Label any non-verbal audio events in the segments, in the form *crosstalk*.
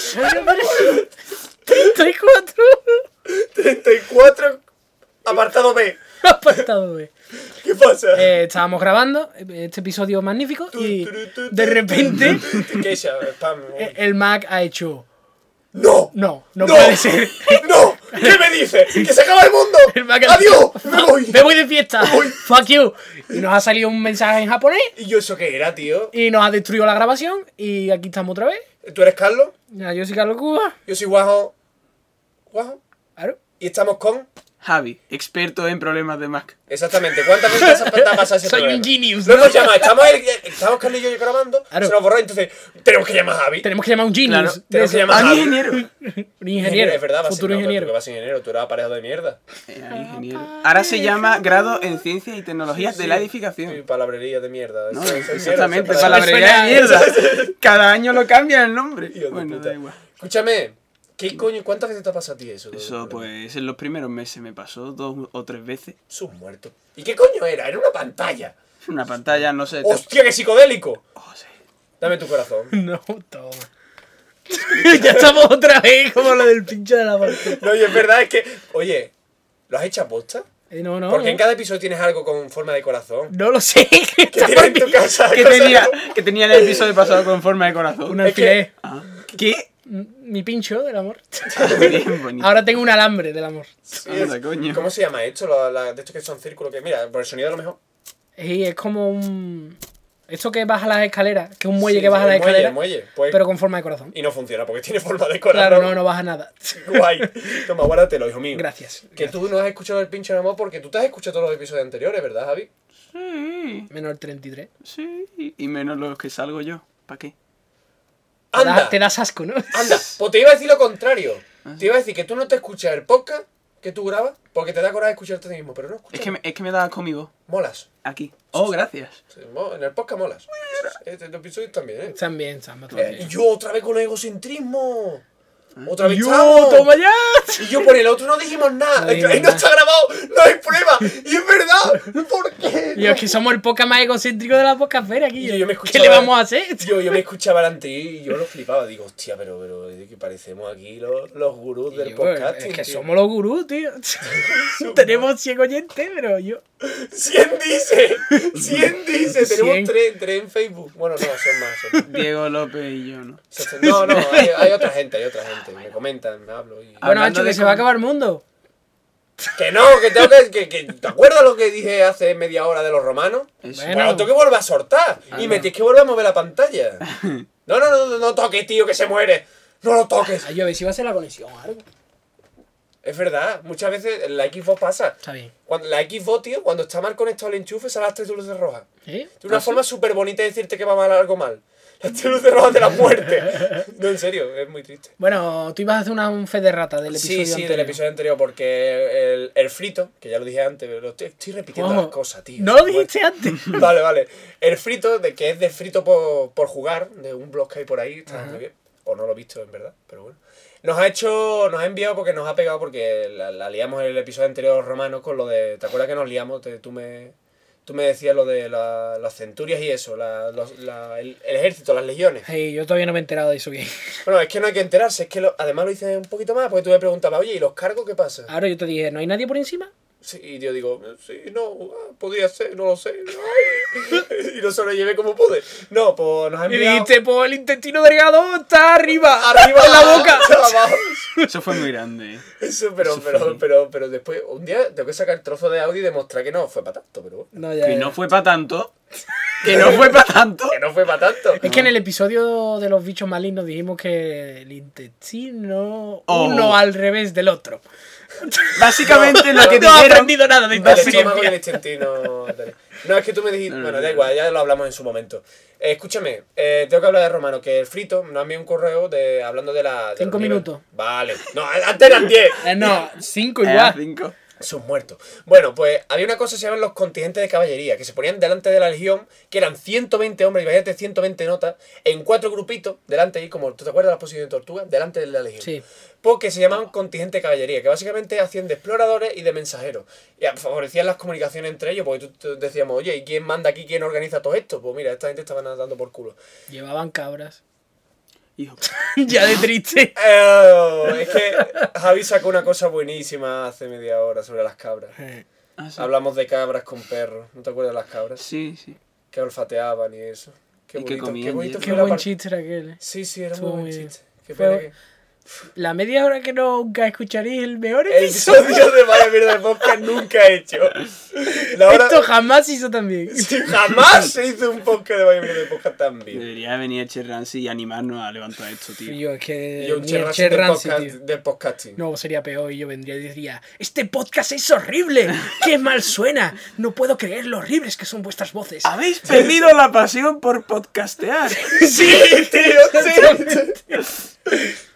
Episodio número 34. 34, apartado B. Apartado B. ¿Qué pasa? Eh, estábamos grabando este episodio magnífico y de repente eh, el Mac ha hecho. ¡No! No, no puede ser. ¡No! *laughs* ¿Qué me dice? ¡Que se acaba el mundo! *laughs* ¡Adiós! ¡Me *laughs* voy! Me voy de fiesta. Fuck you. Y nos ha salido un mensaje en japonés ¿Y yo eso qué era, tío? y nos ha destruido la grabación. Y aquí estamos otra vez. ¿Tú eres Carlos? Ya, yo soy Carlos Cuba. Yo soy Guajo. ¿Guajo? Claro. Y estamos con. Javi, experto en problemas de Mac. Exactamente. ¿Cuántas veces te ha pasado ese *laughs* Soy problema? un genius, ¿no? hemos llamado. Estamos, el- estamos Carlos y yo grabando. Claro. Se nos borró. Entonces, tenemos que llamar a Javi. Tenemos que llamar a un genius. Claro, tenemos que ¡Ah, Javi. ingeniero! *laughs* Un ingeniero. Es verdad, futuro no, ingeniero. porque va a ser ingeniero. Tú eres aparejado de mierda. Eh, ingeniero. Ahora se llama grado en ciencias y tecnologías de la Sí, edificación. palabrería de mierda. No, exactamente, palabrería de mierda. *laughs* Cada año lo cambian el nombre. Bueno, da igual. Escúchame, ¿qué coño, cuántas veces te ha pasado a ti eso? Eso, pues, en los primeros meses me pasó dos o tres veces. Sus muertos. ¿Y qué coño era? Era una pantalla. *laughs* Una pantalla, no sé. te- ¡Hostia, qué psicodélico! Oh, sí. Dame tu corazón. *laughs* No, toma. *laughs* ya estamos otra vez como lo del pincho de la parte. No, y es verdad, es que. Oye, ¿lo has hecho a posta? Eh, no, no. Porque en cada episodio tienes algo con forma de corazón. No lo sé. ¿Qué tienes en tu casa? Que tenía, como- que tenía el episodio pasado con forma de corazón. Un Es que- alfiler. Ah, ¿Qué? Mi pincho del amor. *laughs* Ahora tengo un alambre del amor. ¿Cómo se llama esto? La- de estos que son círculos que. Mira, por el sonido a lo mejor. Y es como un. Esto que baja las escaleras, que es un muelle Sí, que baja las muelle, escaleras, el muelle. Pues, pero con forma de corazón. Y no funciona porque tiene forma de corazón. Claro, no, no baja nada. *laughs* Guay. Toma, guárdatelo, hijo mío. Gracias. Que tú no has escuchado el pinche de amor porque tú te has escuchado todos los episodios anteriores, ¿verdad, Javi? Sí, Menos el 33. sí. Y menos los que salgo yo. ¿Para qué? Te da- ¡Anda! Te das asco, ¿no? Anda, *laughs* pues te iba a decir lo contrario. Te iba a decir que tú no te escuchas el podcast que tú grabas porque te da coraje escucharte a ti mismo, pero no escuchas. Es que me, es que me da conmigo. Molas. Aquí. Oh, gracias. En el podcast molas. Este el episodio también, ¿eh? También, Sam, otro Eh. Y yo otra vez con el egocentrismo. Otra vez. ¡Toma ya! Y yo por el otro no dijimos nada. No no está grabado, no hay prueba. Y es verdad. ¿Por qué? Y es que somos el podcast más egocéntrico de la podcastfera aquí. Yo- yo me ¿Qué le vamos a hacer? Yo, yo me escuchaba delante y yo lo flipaba. Digo, hostia, pero, pero es que parecemos aquí los, los gurús del Yo, podcast. es que somos los gurús, tío. *laughs* Tenemos 100 oyentes, pero yo. 100 dice, 100 dice, tenemos 100. 3, en Facebook. Bueno, no, son más. son más. Diego López y yo, ¿no? No, no, hay, hay otra gente, hay otra gente. Me comentan, me hablo. Y... Bueno, Ancho, que se va a acabar el mundo. Que no, que tengo que, que, que- ¿Te acuerdas lo que dije hace media hora de los romanos? Eso. Bueno. Bueno, tengo que volver a soltar. y me tienes que volver a mover la pantalla. *laughs* No, no, no, no, no toques, tío, que se muere. No lo toques. Ay, yo a ver si va a ser la conexión o algo. Es verdad, muchas veces la Xbox pasa. Está bien. Cuando, la Xbox, tío, cuando está mal conectado al enchufe, sale las tres luces rojas. ¿Eh? Es una ¿Ah, forma súper bonita de decirte que va mal algo mal. Luces rojas de la muerte. No, en serio, es muy triste. Bueno, tú ibas a hacer una, un fe de rata del episodio Sí, sí, anterior. del episodio anterior, porque el, el frito, que ya lo dije antes, pero estoy, estoy repitiendo las cosas, tío. No lo dijiste antes. *laughs* Vale, vale. El frito, de que es de frito por, por jugar, de un blog que hay por ahí, está muy bien. O no lo he visto, en verdad, pero bueno. Nos ha hecho, nos ha enviado porque nos ha pegado porque la, la liamos en el episodio anterior romano con lo de, ¿te acuerdas que nos liamos? Te- tú me, tú me decías lo de la- las centurias y eso, la- los- la- el, el ejército, las legiones. Hey, yo todavía no me he enterado de eso bien. *laughs* Bueno, es que no hay que enterarse, es que lo- además lo hice un poquito más, porque tú me preguntabas, oye, ¿y los cargos qué pasa? Ahora yo te dije, ¿no hay nadie por encima? Sí, y yo digo, sí, no, ah, podría ser, no lo sé. Ay. *laughs* y lo sobrellevé como pude. No, pues nos ha Y enviado... dijiste, pues el intestino delgado está arriba, arriba en la boca. *laughs* Eso fue muy grande. ¿eh? Eso, pero, Eso pero, pero, pero después, un día tengo que sacar el trozo de audio y demostrar que no fue para tanto, pero bueno. No, ya, Que no fue para tanto. Que no fue para tanto. Que no fue para tanto. Es que en el episodio de los bichos malignos dijimos que el intestino Oh. uno al revés del otro. Básicamente lo que no he dijeron. aprendido nada de intestino. No, es que tú me dijiste. No, no, bueno, no, da no. igual, ya lo hablamos en su momento. Eh, escúchame, eh, tengo que hablar de Romano, que el frito nos ha enviado un correo de, hablando de la. de Cinco minutos. Vale. No, antes eran 10. Eh, no, cinco Eh, igual. Cinco. Son muertos. Bueno, pues había una cosa que se llaman los contingentes de caballería, que se ponían delante de la legión, que eran 120 hombres, imagínate 120 notas, en cuatro grupitos, delante ahí, como tú te acuerdas de las posiciones de tortuga, delante de la legión. Sí. Porque se llamaban contingente de caballería, que básicamente hacían de exploradores y de mensajeros. Y favorecían las comunicaciones entre ellos, porque tú, tú decíamos, oye, ¿y quién manda aquí, quién organiza todo esto? Pues mira, esta gente estaba dando por culo. Llevaban cabras. Hijo. *laughs* ya de triste. *laughs* Eh, es que Javi sacó una cosa buenísima hace media hora sobre las cabras. Eh, Ah, sí. Hablamos de cabras con perros. ¿No te acuerdas de las cabras? Sí, sí. Que olfateaban y eso. Qué Y que bonito, comían qué bonito buen par- chiste era aquel. eh. Sí, sí, era Estuvo muy buen chiste. Qué Fue- pena que... La media hora que nunca escucharéis el mejor El episodio. episodio de Vaya Mierda de Podcast nunca he hecho. La hora... Esto jamás hizo también. *laughs* Sí, jamás se hizo un podcast de Vaya Mierda de Podcast tan bien. Debería venir Che Ramsey y animarnos a levantar esto, tío. Yo, es que. Y un el Ramsey, podcast, tío. del podcasting. No, sería peor y yo vendría y diría, este podcast es horrible, qué mal suena, no puedo creer lo horribles que son vuestras voces. Habéis perdido la pasión por podcastear. *laughs* Sí, tío, sí. *laughs*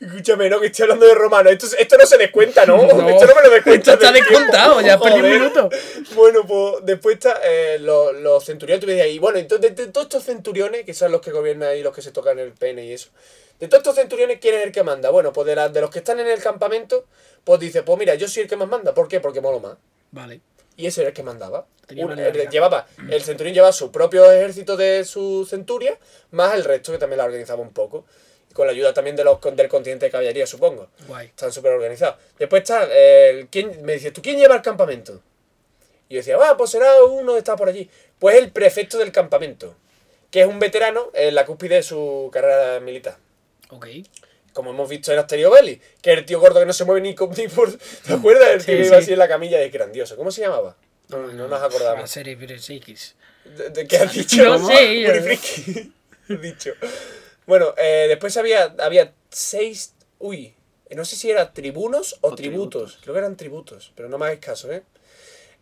Escúchame, no, que estoy hablando de romano. Esto, esto no se descuenta, ¿no? *laughs* No, esto no me lo descuenta. esto está descontado, ya perdí un minuto. Bueno, pues después está eh, los, los centuriones. Tú me y bueno, entonces de, de todos estos centuriones, que son los que gobiernan y los que se tocan el pene y eso. De todos estos centuriones, ¿quién es el que manda? Bueno, pues de, la- de los que están en el campamento, pues dice, pues mira, yo soy el que más manda. ¿Por qué? Porque molo más. Vale. Y ese era el que mandaba. El, llevaba, el centurión llevaba su propio ejército de su centuria, más el resto que también la organizaba un poco. Con la ayuda también de los, del continente de caballería, supongo. Guay. Están súper organizados. Después está el. ¿quién, me dice, ¿tú quién lleva el campamento? Y yo decía, va, pues será uno que está por allí. Pues el prefecto del campamento, que es un veterano en la cúspide de su carrera militar. Ok. Como hemos visto en Asterio Belli, que es el tío gordo que no se mueve ni, con- ni por. *laughs* ¿Te acuerdas? El tío Sí, que iba sí. así en la camilla es grandioso. ¿Cómo se llamaba? No, no nos La acordamos. serie Pires X. ¿De, de qué has dicho? No sé, *laughs* dicho. Bueno, eh, después había, había seis. Uy, no sé si eran tribunos o, O tributos. tributos. Creo que eran tributos, pero no me hagáis caso, ¿eh?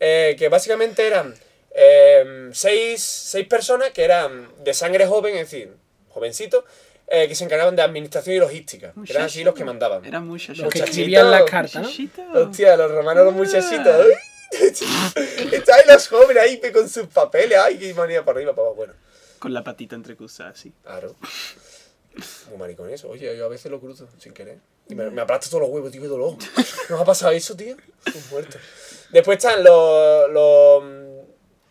Eh, que básicamente eran eh, seis, seis personas que eran de sangre joven, es decir, jovencitos, eh, que se encargaban de administración y logística. que Eran así los que mandaban. Eran muchachos. Los que Muchachito. escribían las cartas, ¿no? Muchachito. Hostia, los romanos, los muchachitos. *laughs* Está ahí los jóvenes ahí con sus papeles. Ay, qué manía para arriba, para abajo. Bueno. Con la patita entrecruzada, así. Claro. Muy maricón eso. Oye, yo a veces lo cruzo sin querer. Y me, me aplasta todos los huevos, tío, qué dolor. *laughs* ¿No os ha pasado eso, tío? Estoy muerto. Después están los, los mm,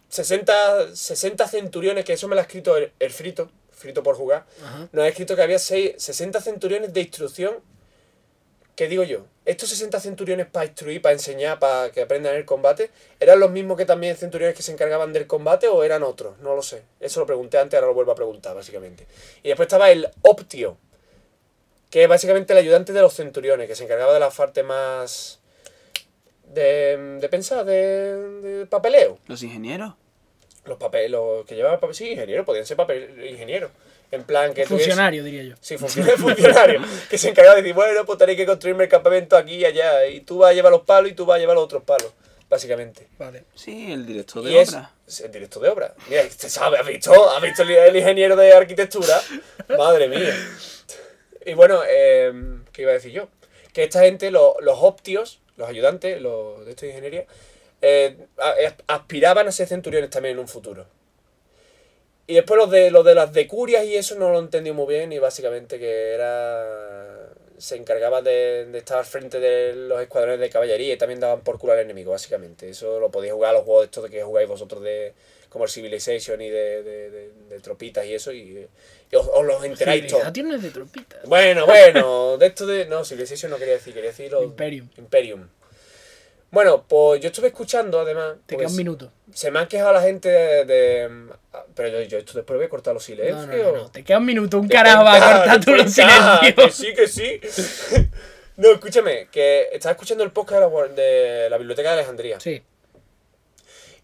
60, 60 centuriones, que eso me lo ha escrito el, el frito, frito por jugar. Ajá. Nos ha escrito que había seis- 60 centuriones de instrucción. ¿Qué digo yo? Estos 60 centuriones para instruir, para enseñar, para que aprendan el combate, ¿eran los mismos que también centuriones que se encargaban del combate o eran otros? No lo sé. Eso lo pregunté antes, ahora lo vuelvo a preguntar, básicamente. Y después estaba el Optio, que es básicamente el ayudante de los centuriones, que se encargaba de la parte más. de, de pensar, de, de papeleo. Los ingenieros. Los papeles, los que llevaban papel, sí, ingenieros, podían ser papel, ingenieros. En plan que Funcionario, diría yo. Sí, funcionario, *laughs* funcionario. que se encargaba de decir, bueno, pues tenéis que construirme el campamento aquí y allá. Y tú vas a llevar los palos y tú vas a llevar los otros palos, básicamente. Vale. Sí, el director de obra. es el director de obra. Mira, ¿se sabe? ¿Has visto? ¿Has visto el, el ingeniero de arquitectura? Madre mía. Y bueno, eh, ¿qué iba a decir yo? Que esta gente, lo- los optios, los ayudantes los de esta ingeniería, eh, a- aspiraban a ser centuriones también en un futuro. Y después los de, los de las decurias y eso no lo entendí muy bien y básicamente que era... Se encargaba de, de estar al frente de los escuadrones de caballería y también daban por culo al enemigo, básicamente. Eso lo podéis jugar a los juegos estos de que jugáis vosotros de como el Civilization y de, de, de- tropitas y eso y, y os, os los enteráis todos. De tropitas. Bueno, bueno, de esto de... No, Civilization no quería decir, quería decir los- Imperium. Imperium. Bueno, pues yo estuve escuchando además... Te queda un minuto. Se me han quejado la gente de... de- pero yo, yo esto después voy a cortar los silencios. no, no, no. Te queda un minuto. Un carajo va a cortar tú los silencios. Que sí, que sí. *laughs* no, escúchame, que estaba escuchando el podcast de la, de la Biblioteca de Alejandría. Sí.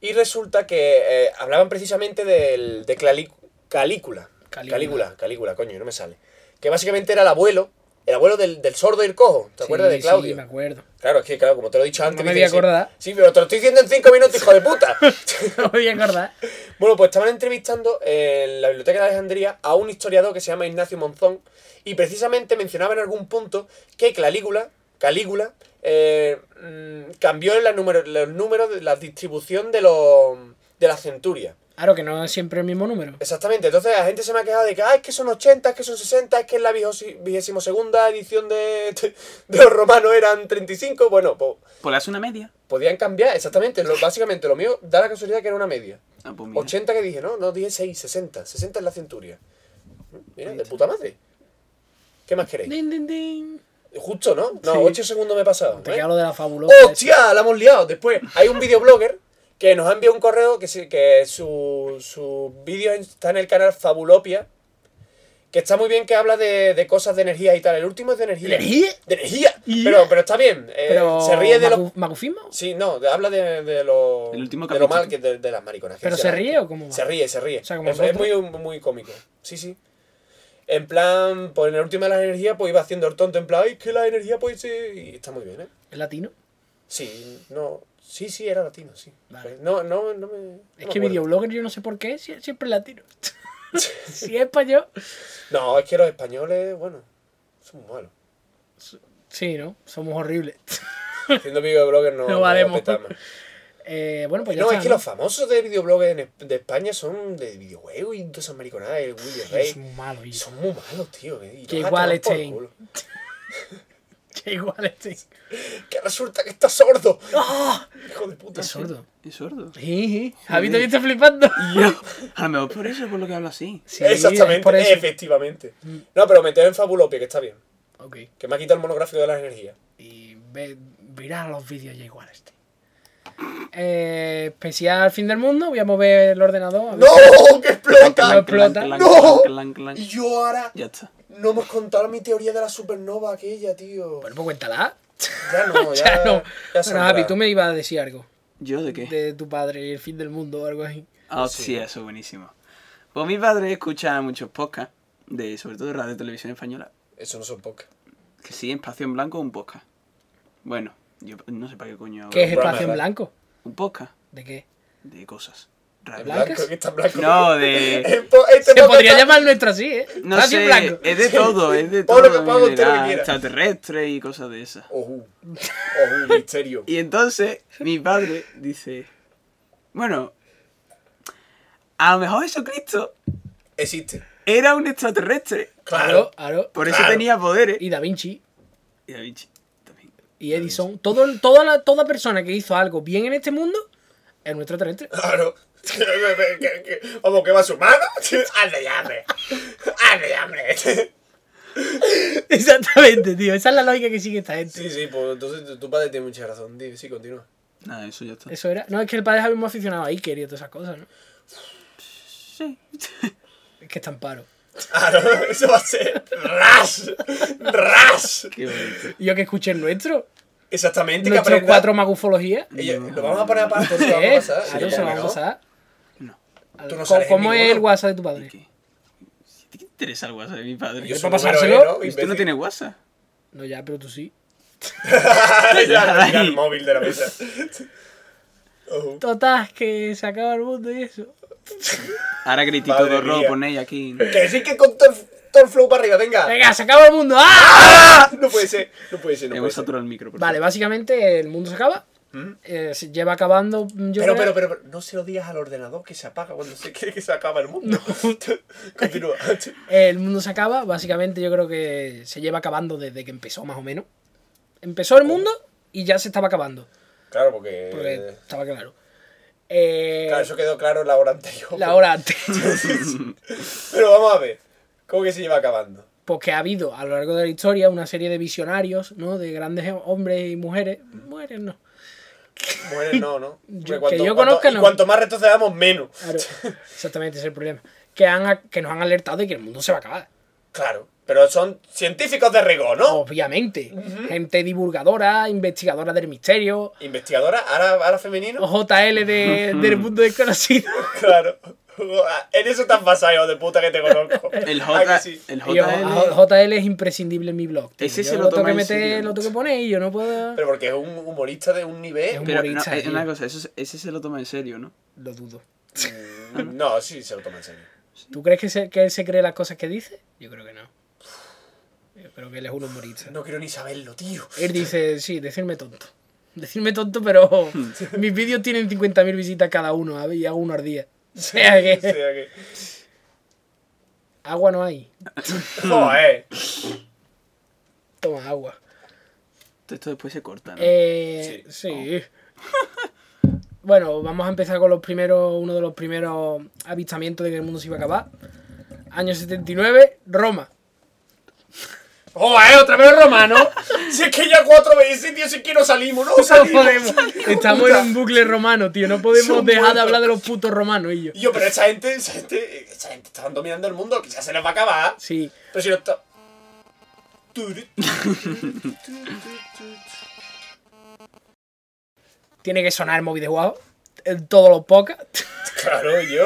Y resulta que eh, hablaban precisamente del, de Calícula. Calígula. Calígula, Calígula, coño, no me sale. Que básicamente era el abuelo, el abuelo del, del sordo y el cojo. ¿Te acuerdas Sí, de Claudio? Sí, me acuerdo. Claro, es que claro, como te lo he dicho antes. No me voy a acordar. Sí, pero te lo estoy diciendo en cinco minutos, hijo de puta. *laughs* No me voy a acordar. Bueno, pues estaban entrevistando en la Biblioteca de Alejandría a un historiador que se llama Ignacio Monzón y precisamente mencionaba en algún punto que Calígula, Calígula eh, mm, cambió la número, los números de la distribución de, los, de las centurias. Claro que no es siempre el mismo número. Exactamente, entonces la gente se me ha quejado de que, ah, es que son 80, es que son 60, es que en la vigésimo segunda edición de, *laughs* de los romanos eran 35. Bueno, pues Pues le hace una media. podían cambiar, exactamente. Lo, básicamente lo mío da la casualidad que era una media. Ah, pues mira. 80 que dije, no, no, dije 6, 60. 60 es la centuria. Mira, de puta madre. ¿Qué más queréis? Din, din, din. Justo, ¿no? No, Sí. 8 segundos me he pasado. Te ¿eh? queda lo de la fabulosa. ¡Hostia! La hemos liado. Después, hay un videoblogger que nos ha enviado un correo que, sí- que su, su vídeo está en el canal Fabulopia. Que está muy bien, que habla de, de cosas de energía y tal. El último es de energía. ¿Energía? ¡De energía! Pero, pero está bien. eh, Pero, se ríe de lo. ¿magu- ¿Magufismo? Sí, no, de- habla de, de lo. El último de lo mal que de, de las mariconas. ¿Pero se ríe o cómo va? Se ríe, se ríe. O sea, como es, muy, muy cómico. Sí, sí. En plan, pues en el último de la energía, pues iba haciendo el tonto. En plan, ay, que la energía, pues. sí", Y está muy bien, ¿eh? ¿Es latino? Sí, no. Sí, sí, era latino, sí. Vale. No, no, no me. no Es me que videoblogger yo no sé por qué, sie- siempre es latino. *laughs* *laughs* si es español. No, es que los españoles, bueno, son muy malos. Sí, ¿no? Somos horribles. *laughs* Haciendo videobloggers no, No valemos. Eh, bueno, pues ya No, está, es que los famosos de videobloggers de España son de videojuegos y todas esas mariconadas, el Willy Rey. muy. Son muy malos, tío. y Que igual estén. *laughs* Que igual este. Que resulta que está sordo. ¡Ah! Hijo de puta. Es sordo. Es sordo. Sí, sí. Javi también está flipando. *laughs* *laughs* A lo mejor por eso es por lo que habla así. Sí, Exactamente, por eso. Mm. efectivamente. No, pero meter en Fabulopia, que está bien. Ok. Que me ha quitado el monográfico de la energía. Y ve, verás los vídeos ya igual este. Eh, especial fin del mundo. Voy a mover el ordenador. a ver ¡No! ¡Que No explota! Clank, ¡No! clank, clank. Y yo ahora Ya está. No hemos contado mi teoría de la supernova aquella, tío. Bueno, pues cuéntala. Ya no, *laughs* ya. Ya no. ya Bueno. Javi, tú me ibas a decir algo. ¿Yo de qué? De tu padre y el fin del mundo o algo así. Ah, Sí. sí, eso, buenísimo. Pues mi padre escucha muchos podcasts, de, sobre todo de radio y televisión española, Eso no son pocas. que sí, Espacio en Blanco un podcast. Bueno, yo no sé para qué coño. ¿Qué es espacio en blanco? Un podcast ¿De qué? de cosas. Blanco, que está blanco. No, de- *laughs* este Se podría está- llamar nuestro así, ¿eh? No sé, blanco. es de todo, es de todo. lo que quiera. extraterrestre y cosas de esas. Ojú. Ojú, misterio. Y entonces mi padre dice, bueno, a lo mejor Jesucristo Existe. era un extraterrestre, Claro, claro. por eso Claro. tenía poderes. Y Da Vinci Y Da Vinci también. y Edison. Todo, toda, la, toda persona que hizo algo bien en este mundo es nuestro terrestre. Claro. Que- que- que- Vamos, que va su mano. *laughs* Hazle ya, hombre. Hazle ya, hombre. *laughs* Exactamente, tío. Esa es la lógica que sigue esta gente. Sí, sí, pues entonces tu- padre tiene mucha razón. Di, Sí, continúa. Nada, eso ya está. Eso era. No, es que el padre es muy aficionado a Iker y a todas esas cosas, ¿no? Sí. Es que está en paro. Claro, *laughs* eso va a ser ras. Ras. Qué bonito. Yo que escuché el nuestro. Exactamente, que aprenda. cuatro magufologías. Ella- lo vamos a poner aparte, lo vamos a pasar. Claro, Sí, se lo ¿cómo vamos a no? pasar. No. Tú no ¿Cómo, cómo es el. WhatsApp de tu ¿Y padre? qué? ¿Te interesa el WhatsApp de mi padre? Yo ¿Para soy pasárselo? ¿eh, no? ¿Tú Imbécil. no tienes WhatsApp? No, ya, pero tú sí. *laughs* ya, no, tira el móvil de la mesa. *laughs* Total, que se acaba el mundo y eso. Ahora gritito de rojo mía. ponéis aquí. Que sí que con todo el, flow para arriba, venga. Venga, se acaba el mundo. ¡Ah! No puede ser, no puede ser, no Hemos saturado el micro. por Vale, favor. básicamente el mundo se acaba. ¿Mm? Eh, se lleva acabando. Yo Pero, creo- pero, pero, pero, no se lo digas al ordenador que se apaga cuando se cree que se acaba el mundo. *laughs* Continúa. El mundo se acaba, básicamente yo creo que se lleva acabando desde que empezó más o menos. Empezó el mundo y ya se estaba acabando, Claro, porque. porque estaba claro. Eh, Claro, eso quedó claro la hora anterior. la hora antes. *laughs* Pero vamos a ver. ¿Cómo que se lleva acabando? Porque ha habido a lo largo de la historia una serie de visionarios, ¿no? De grandes hombres y mujeres. Mujeres no. Mujeres no, ¿no? *laughs* Yo- Porque que yo cuanto- conozca, y no. cuanto más retrocedamos, menos. Claro, *laughs* exactamente ese es el problema. Que, han, que nos han alertado de que el mundo se va a acabar. Claro. Pero son científicos de rigor, ¿no? Obviamente. Gente divulgadora, investigadora del misterio. Investigadora, ahora, ahora femenino. JL de- del *laughs* mundo desconocido. Claro. En eso estás basado, hijo de puta que te conozco. El ¿A J, sí? el Y yo, JL. JL es imprescindible en mi blog. tío. Ese Yo se lo lo tengo que meter, serio, lo ¿no? tengo que poner y yo no puedo. Pero porque es un humorista de un nivel. Es un- Pero no, humorista, es una cosa, eso, ese se lo toma en serio, ¿no? Lo dudo. Mm, No, sí, se lo toma en serio. ¿Tú crees que, se- que él se cree las cosas que dice? Yo creo que no. Yo creo que él es un humorista. No quiero ni saberlo, tío. Él dice, sí, decirme tonto. Decirme tonto, pero *laughs* mis vídeos tienen 50.000 visitas cada uno ¿sabes? y hago uno al día. *laughs* O sea O que sea que. agua no hay. *laughs* Joder. Toma agua. Esto después se corta, ¿no? Eh, sí. *laughs* Bueno, vamos a empezar con los primeros, uno de los primeros avistamientos de que el mundo se iba a acabar. Año 79, Roma. ¡Joder, otra vez los romanos! *laughs* si es que ya cuatro veces, tío, si es que no salimos, no No salimos. podemos. Estamos en un bucle romano, tío. No podemos Son dejar de hablar de los putos romanos y yo. Y yo, pero esa gente, esa gente, esa gente está dominando el mundo, que ya se les va a acabar. Sí. Pero si no está. Tiene que sonar el móvil de Guau en todos los podcasts. Claro, yo.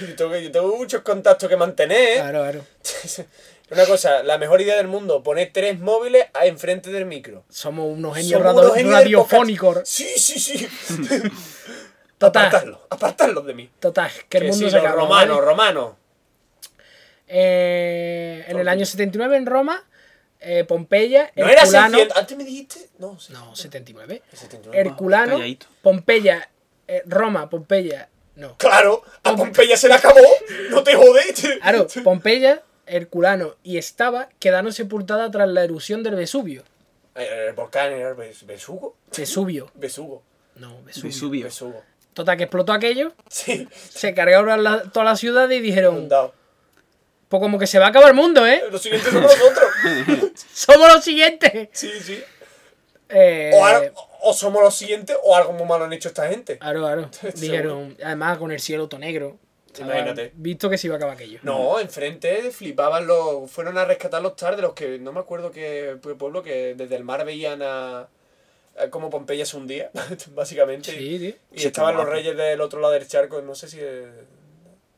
Yo tengo, que- yo tengo muchos contactos que mantener. Claro, claro. *laughs* Una cosa, la mejor idea del mundo, poner tres móviles enfrente del micro. Somos unos genios Somos radio- unos genios radiofónicos. Sí, sí, sí. *laughs* Total. Apartarlos, apartarlos de mí. Total, que el Que mundo sí, se acaba. romanos, ¿vale? romanos. Eh, en el año bien. 79 en Roma, eh, Pompeya, ¿No era Herculano. 600? Antes me dijiste. No, sí. No, 79. 79. Herculano, calladito. Pompeya, eh, Roma, Pompeya. No. Claro, a Pompeya se le acabó. No te jodes. Claro, Pompeya, Herculano y Estaba quedaron sepultadas tras la erupción del Vesubio. Eh, El volcán era Ves- Vesugo. Vesubio. Vesugo. *laughs* No, Vesubio. Vesubio. Vesugo. Total, que explotó aquello, Sí. se cargaron la- toda la ciudad y dijeron, Inundado. pues como que se va a acabar el mundo, ¿eh? Los siguientes somos nosotros. *laughs* Somos los siguientes. Sí, sí. Eh, O, o somos los siguientes o algo muy malo han hecho esta gente. Claro, claro. *laughs* Dijeron, además con el cielo todo negro. Imagínate. Visto que se iba a acabar aquello. No, enfrente flipaban los. Fueron a rescatar los TAR de los que no me acuerdo qué pueblo que desde el mar veían a. a cómo Pompeya se hundía, *laughs* básicamente. Sí, tío. Y Sí, estaban los reyes del otro lado del charco, no sé si de-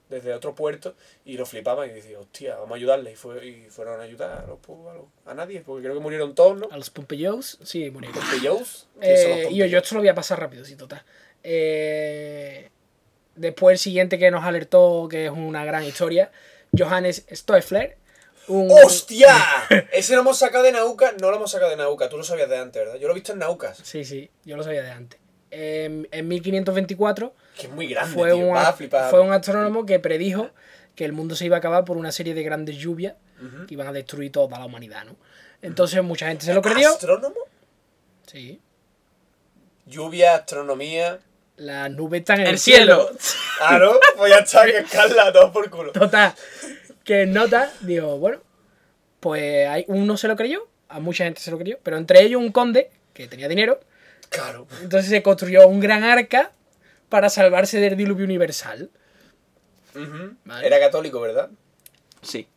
desde otro puerto, y lo flipaban y decían, hostia, vamos a ayudarle. Y, fue, y fueron a ayudar a, los, a, los- a nadie, porque creo que murieron todos, ¿no? A los Pompeyos, sí, murieron. Pompeyos. ¿Quiénes son los Eh, y yo, yo esto lo voy a pasar rápido, sí, total. Eh, después el siguiente que nos alertó, que es una gran historia, Johannes Stoeffler. Un, ¡Hostia! Ese lo hemos sacado de Nauca, no lo hemos sacado de Nauca, tú lo sabías de antes, ¿verdad? Yo lo he visto en Naucas, Sí, sí, yo lo sabía de antes. En, en 1524 que es muy grande, fue tío, un, vas a a- flipar. fue un astrónomo que predijo que el mundo se iba a acabar por una serie de grandes lluvias que iban a destruir toda la humanidad, ¿no? Entonces mucha gente se lo creyó. ¿Astrónomo? Sí. Lluvia, astronomía... Las nubes están en El el, cielo. Claro, *laughs* pues ya está, que escala todo por culo. Total. Que en nota, digo, bueno, pues hay, uno se lo creyó, a mucha gente se lo creyó, pero entre ellos un conde que tenía dinero, Claro. entonces se construyó un gran arca para salvarse del diluvio universal. Vale. Era católico, ¿verdad? Sí.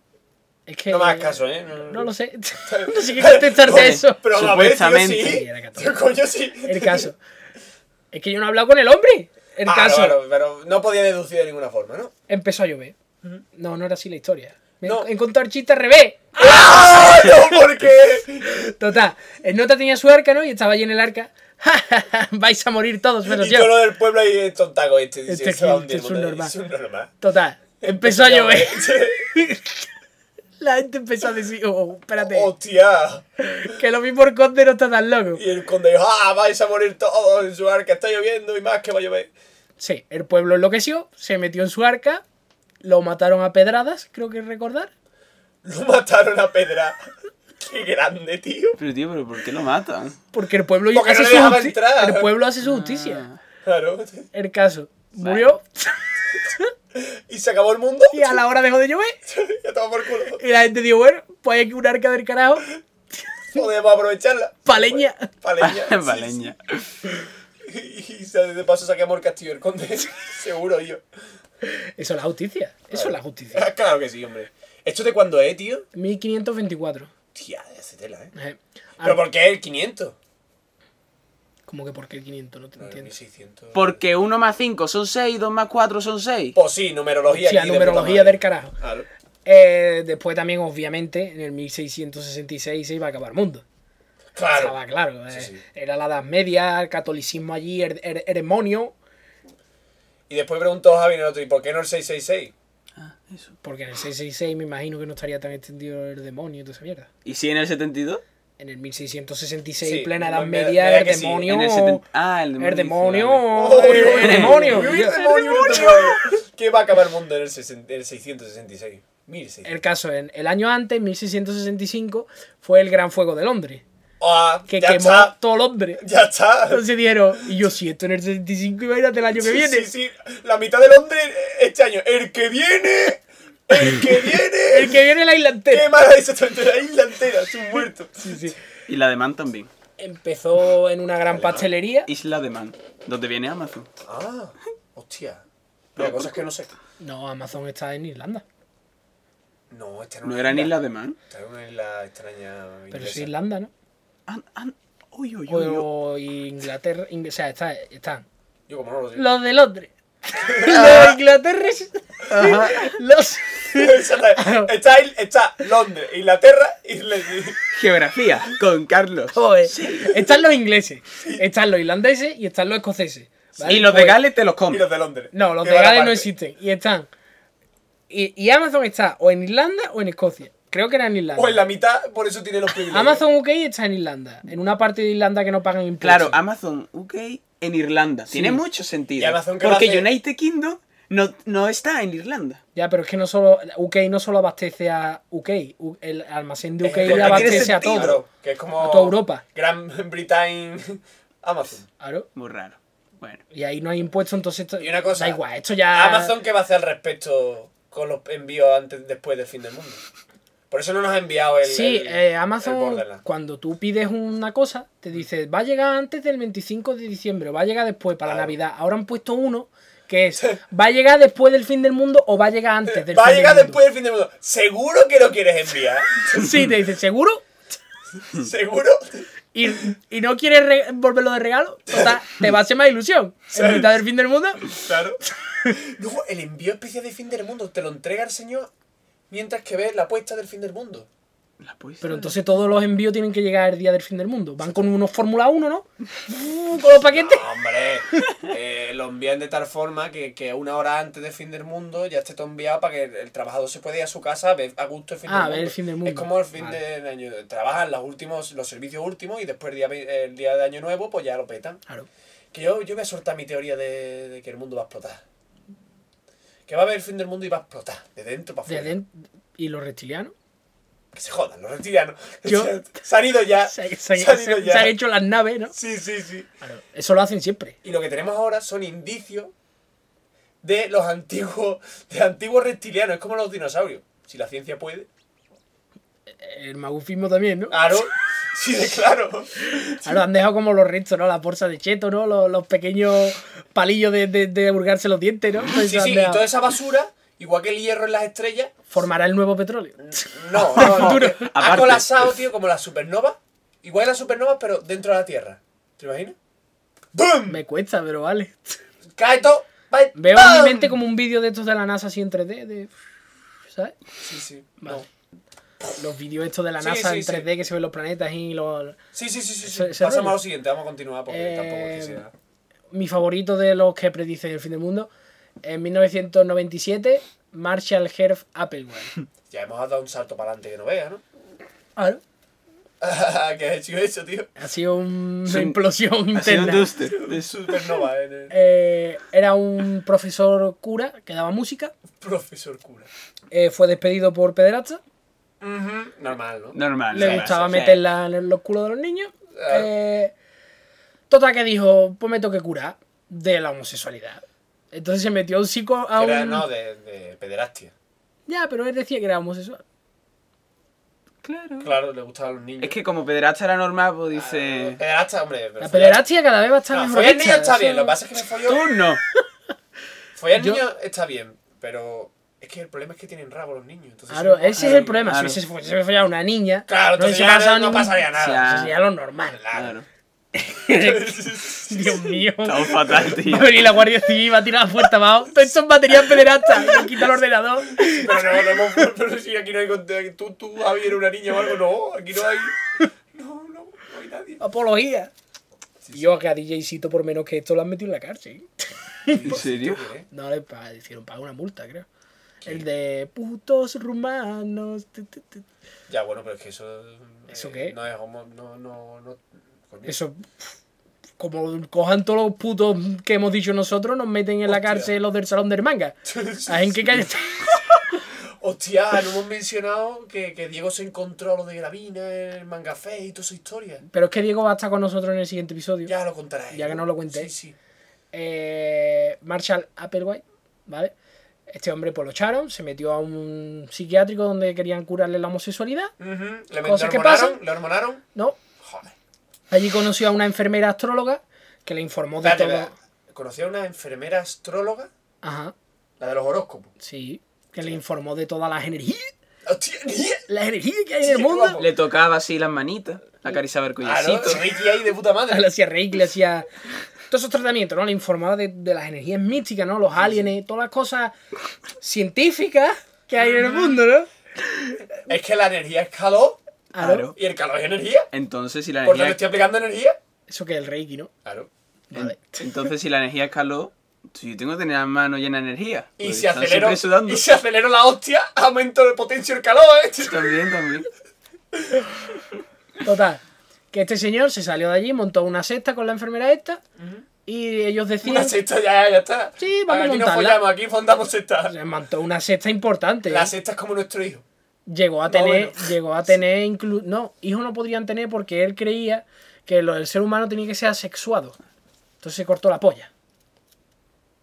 Es que, No me hagas caso, ¿eh? No, No lo sé. *laughs* no sé qué contestarte Joder, eso. Pero a ver, tío, Supuestamente. sí. Sí, era católico. Tío, coño, sí. El caso. Es que yo no he hablado con el hombre. El Ah, caso. claro, pero no podía deducir de ninguna forma, ¿no? Empezó a llover. No, no era así la historia. Me No. he encontrado el chiste al revés. ¡Ah! *laughs* No, ¿por qué? Total, el nota tenía su arca, ¿no? Y estaba allí en el arca. *laughs* Vais a morir todos, menos Y yo. lo del pueblo ahí es tontaco este. Dice, Este este es un normal. Es un normal. Total, empezó a llover. *laughs* La gente empezó a decir, oh, espérate, ¡Hostia! que lo mismo el conde no está tan loco. Y el conde dijo, ¡ah! Vais a morir todos en su arca, está lloviendo y más que va a llover. Sí, el pueblo enloqueció, se metió en su arca, lo mataron a pedradas, creo que recordar. Lo mataron a pedra. ¡Qué grande, tío! Pero tío, ¿pero por qué lo matan? Porque el pueblo Porque hace no su le dejaba justi- entrar. El pueblo hace su justicia. Ah, Claro. El caso, murió *laughs* Y se acabó el mundo. y a la hora dejó de llover. *laughs* ya estaba por culo. Y la gente dijo, bueno, pues hay que un arca del carajo, *laughs* Podemos aprovecharla. paleña. Paleña. *laughs* sí. Y, y de paso saquemos el castillo del conde. Seguro yo. Eso es la justicia. Eso es la justicia. Claro que sí, hombre. ¿Esto de cuándo es, tío? 1524. Tía, de tela, ¿eh? Eh, ¿Pero ah, por qué el 500? ¿Cómo que por qué el 500? No te No, entiendo. 1600. Porque 1 más 5 son 6, 2 más 4 son 6. Pues sí, numerología. Sí, aquí de numerología puta del carajo. Claro. Eh, después también, obviamente, en el 1666 se iba a acabar el mundo. Claro. Estaba claro. Sí, eh, sí. Era la Edad Media, el catolicismo allí, el, el- el demonio. Y después preguntó Javi en el otro, ¿y por qué no el 666? Ah, eso. Porque en el 666 me imagino que no estaría tan extendido el demonio y toda esa mierda. ¿Y si en el 72? En el 1666, Sí, plena Edad me- Media, me el que sí, demonio. En el 70... Ah, el demonio. El demonio. Oh, el, demonio. El demonio. ¿Qué va a acabar el mundo en el, 60 el 666? 1600. El caso, en el año antes, 1665, fue el Gran Fuego de Londres. Ah, Que quemó está. todo Londres. Ya está. Entonces dijeron, y yo si esto en el 65, imagínate el año que viene. Sí, sí, la mitad de Londres este año. El que viene, ¡El que viene! El que viene la isla ¡Qué mala exactamente! La isla entera, es un muerto. Sí, sí. Y la de Man también. Empezó en una gran pastelería. Isla de Man, donde viene Amazon. Ah, hostia. Mira, cosas que no sé. No, Amazon está en Irlanda. No, esta ¿No era en Isla de Man? Esta era una isla extraña Pero es Irlanda, ¿no? Ah, ah, uy, uy, uy. O Inglaterra. Ing- o sea, está- están Yo como no lo sé. los de Londres. *laughs* los de Inglaterra. es- los. Está, está Londres, Inglaterra y le- Geografía, con Carlos. Joder. Están los ingleses. Están los irlandeses y están los escoceses. ¿vale? Y los de Pues- Gales te los y comes. los de Londres. No, los de Gales no existen. Y están. Y, y Amazon está o en Irlanda o en Escocia. Creo que era en Irlanda. O en la mitad, por eso tiene los privilegios. Amazon UK está en Irlanda. En una parte de Irlanda que no pagan impuestos. Claro, Amazon UK en Irlanda. Tiene mucho sentido. ¿Y porque? United Kingdom no, no está en Irlanda. Ya, pero es que no solo. UK no solo abastece a UK. El almacén de Es UK tiene abastece a todo. Que es como. A toda Europa. Gran *laughs* Britain. *laughs* Amazon. Claro. Muy raro. Bueno. Y ahí no hay impuestos, entonces esto. Y una cosa. Da igual, esto ya. Amazon, ¿qué va a hacer al respecto con los envíos antes después del fin del mundo? Por eso no nos ha enviado el. Sí, el- eh, Amazon, cuando tú pides una cosa, te dice, va a llegar antes del 25 de diciembre, va a llegar después para la Claro. Navidad. Ahora han puesto uno que es, va a llegar después del fin del mundo o va a llegar antes del Va a llegar del después del fin del mundo. ¿Seguro que lo quieres enviar? *laughs* Sí, te dice, ¿seguro? *laughs* ¿Seguro? ¿Y, y no quieres re- volverlo de regalo? Total, te va a hacer más ilusión. En mitad del fin del mundo. Claro. *laughs* Luego, el envío especial de fin del mundo te lo entrega el señor mientras que ves la puesta del fin del mundo. La Pero entonces todos los envíos tienen que llegar el día del fin del mundo. Van con unos Fórmula 1, ¿no? *laughs* Con los paquetes. No, hombre, eh, lo envían de tal forma que, que una hora antes del fin del mundo ya esté todo enviado para que el trabajador se pueda ir a su casa a ver a gusto el fin Ah, del ver mundo. el fin del mundo. Es como el fin Vale. del año. Trabajan los últimos, los servicios últimos y después el día, el día de año nuevo, pues ya lo petan. Claro. Que yo, yo voy a soltar mi teoría de, de que el mundo va a explotar. Que va a haber el fin del mundo y va a explotar. De dentro para afuera. ¿Y los reptilianos? Que se jodan, los *laughs* reptilianos. Yo- se han ido ya. Se, se- Se han se hecho las naves, ¿no? Sí, sí, sí. Claro, eso lo hacen siempre. Y lo que tenemos ahora son indicios de los antiguos, de antiguos reptilianos. Es como los dinosaurios. Si la ciencia puede. El magufismo también, ¿no? Claro. *laughs* Sí, de claro. Claro, han dejado como los restos, ¿no? La bolsa de cheto, ¿no? Los, los pequeños palillos de, de, de hurgarse los dientes, ¿no? Entonces Sí, sí, y toda esa basura, igual que el hierro en las estrellas, Formará el nuevo petróleo. *laughs* no, no, no. Que Ha colapsado, tío, como las supernovas. Igual que las supernovas, pero dentro de la Tierra. ¿Te imaginas? ¡Bum! Me cuesta, pero vale. Cae todo. va- Veo en mi mente como un vídeo de estos de la NASA así en 3D, de... ¿sabes? Sí, sí. Vale. no. Los vídeos estos de la NASA sí, en sí. 3D que se ven los planetas y los... Sí, sí, sí, sí. Pasamos rollo. a lo siguiente, vamos a continuar porque Eh, tampoco es que sea. Mi favorito de los que predicen el fin del mundo. En 1997, Marshall Herf Applewhite. *laughs* Ya hemos dado un salto para adelante que no veas, ¿no? Claro. *laughs* ¿Qué has hecho eso, tío? Ha sido una implosión Ha sido un interna. de su- Supernova, en el Eh, era un profesor cura que daba música. profesor cura. eh, fue despedido por pederasta. Normal, ¿no? Normal. Le sí, gustaba sí. meterla en los culos de los niños. Ah. Eh, total que dijo, pues me tengo que curar de la homosexualidad. Entonces se metió a un psico a Era, un... no, de, de pederastia. Ya, pero él decía que era homosexual. Claro. Claro, le gustaban los niños. Es que como pederasta era normal, pues Ah, dice... Pederasta, hombre. pero La pederastia cada vez va a estar No, mejor follar niño está eso- bien, lo que pasa es que me folló. Tú no. *laughs* Follar Yo- niño está bien, pero es que el problema es que tienen rabo los niños. Entonces, Claro, ese es el problema. Claro. Si se fuese follar una niña, Claro, no entonces hubiese ya no, no ningún- pasaría nada. Sería lo normal. Claro. *laughs* Dios mío. Estamos fatal, tío. Va a venir la Guardia Civil, va a tirar la puerta abajo. Todo esto es material pederasta. Nos quita el ordenador. Pero no, no hemos. Pero si aquí no hay. Tú, tú, Javier, una niña o algo, no. Aquí no hay. No, no, no hay nadie. Apología. Y yo que a DJcito por menos que esto lo han metido en la cárcel. ¿En serio? No le hicieron pagar una multa, creo. El de putos rumanos. Ya, bueno, pero es que eso. ¿Eso eh, qué? No es homo. No, no, no. Eso. Como cojan todos los putos que hemos dicho nosotros, nos meten en la cárcel los del salón del manga. ¿A en qué calle está? *laughs* Hostia, no hemos mencionado que, que Diego se encontró lo de Gravina, el manga fe y toda esa historia. Pero es que Diego va a estar con nosotros en el siguiente episodio. Ya lo contarás. Ya que no lo cuenté. Sí, sí. eh, Marshall Applewhite, ¿vale? Este hombre pues lo echaron, se metió a un psiquiátrico donde querían curarle la homosexualidad. Le, le Cosas que pasan. le hormonaron. No. Allí conoció a una enfermera astróloga que le informó de Espérate, todo. Conocí a una enfermera astróloga, Ajá, la de los horóscopos. sí, que le informó de todas las energías, Hostia, las energías que hay en el mundo. guapo. Le tocaba así las manitas, la acariciaba el Claro, cuellecito. Ricky ahí de puta madre. Le hacía reiki, le hacía todos esos tratamientos, ¿no? Le informaba de, de las energías místicas, ¿no? Los aliens, todas las cosas científicas que hay en el mundo, ¿no? Es que la energía es calor Claro. y el calor es energía. Entonces si la Por tanto, energía, estoy aplicando energía. Eso que es el reiki, ¿no? Claro. Vale. entonces si la energía es calor, si yo tengo que tener las manos llenas de energía. Y pues si acelero, y si acelero la hostia, aumento de potencia el calor, ¿eh? También, también. Total, que este señor se salió de allí, montó una secta con la enfermera esta y ellos decían... Una sexta, ya, ya está. Sí, vamos a Aquí no montarla. follamos, aquí fondamos sexta. Se montó una secta importante. La ¿eh? sexta es como nuestro hijo. Llegó a tener, menos. llegó a tener inclu no, hijos no podrían tener porque él creía que lo del ser humano tenía que ser asexuado. Entonces se cortó la polla.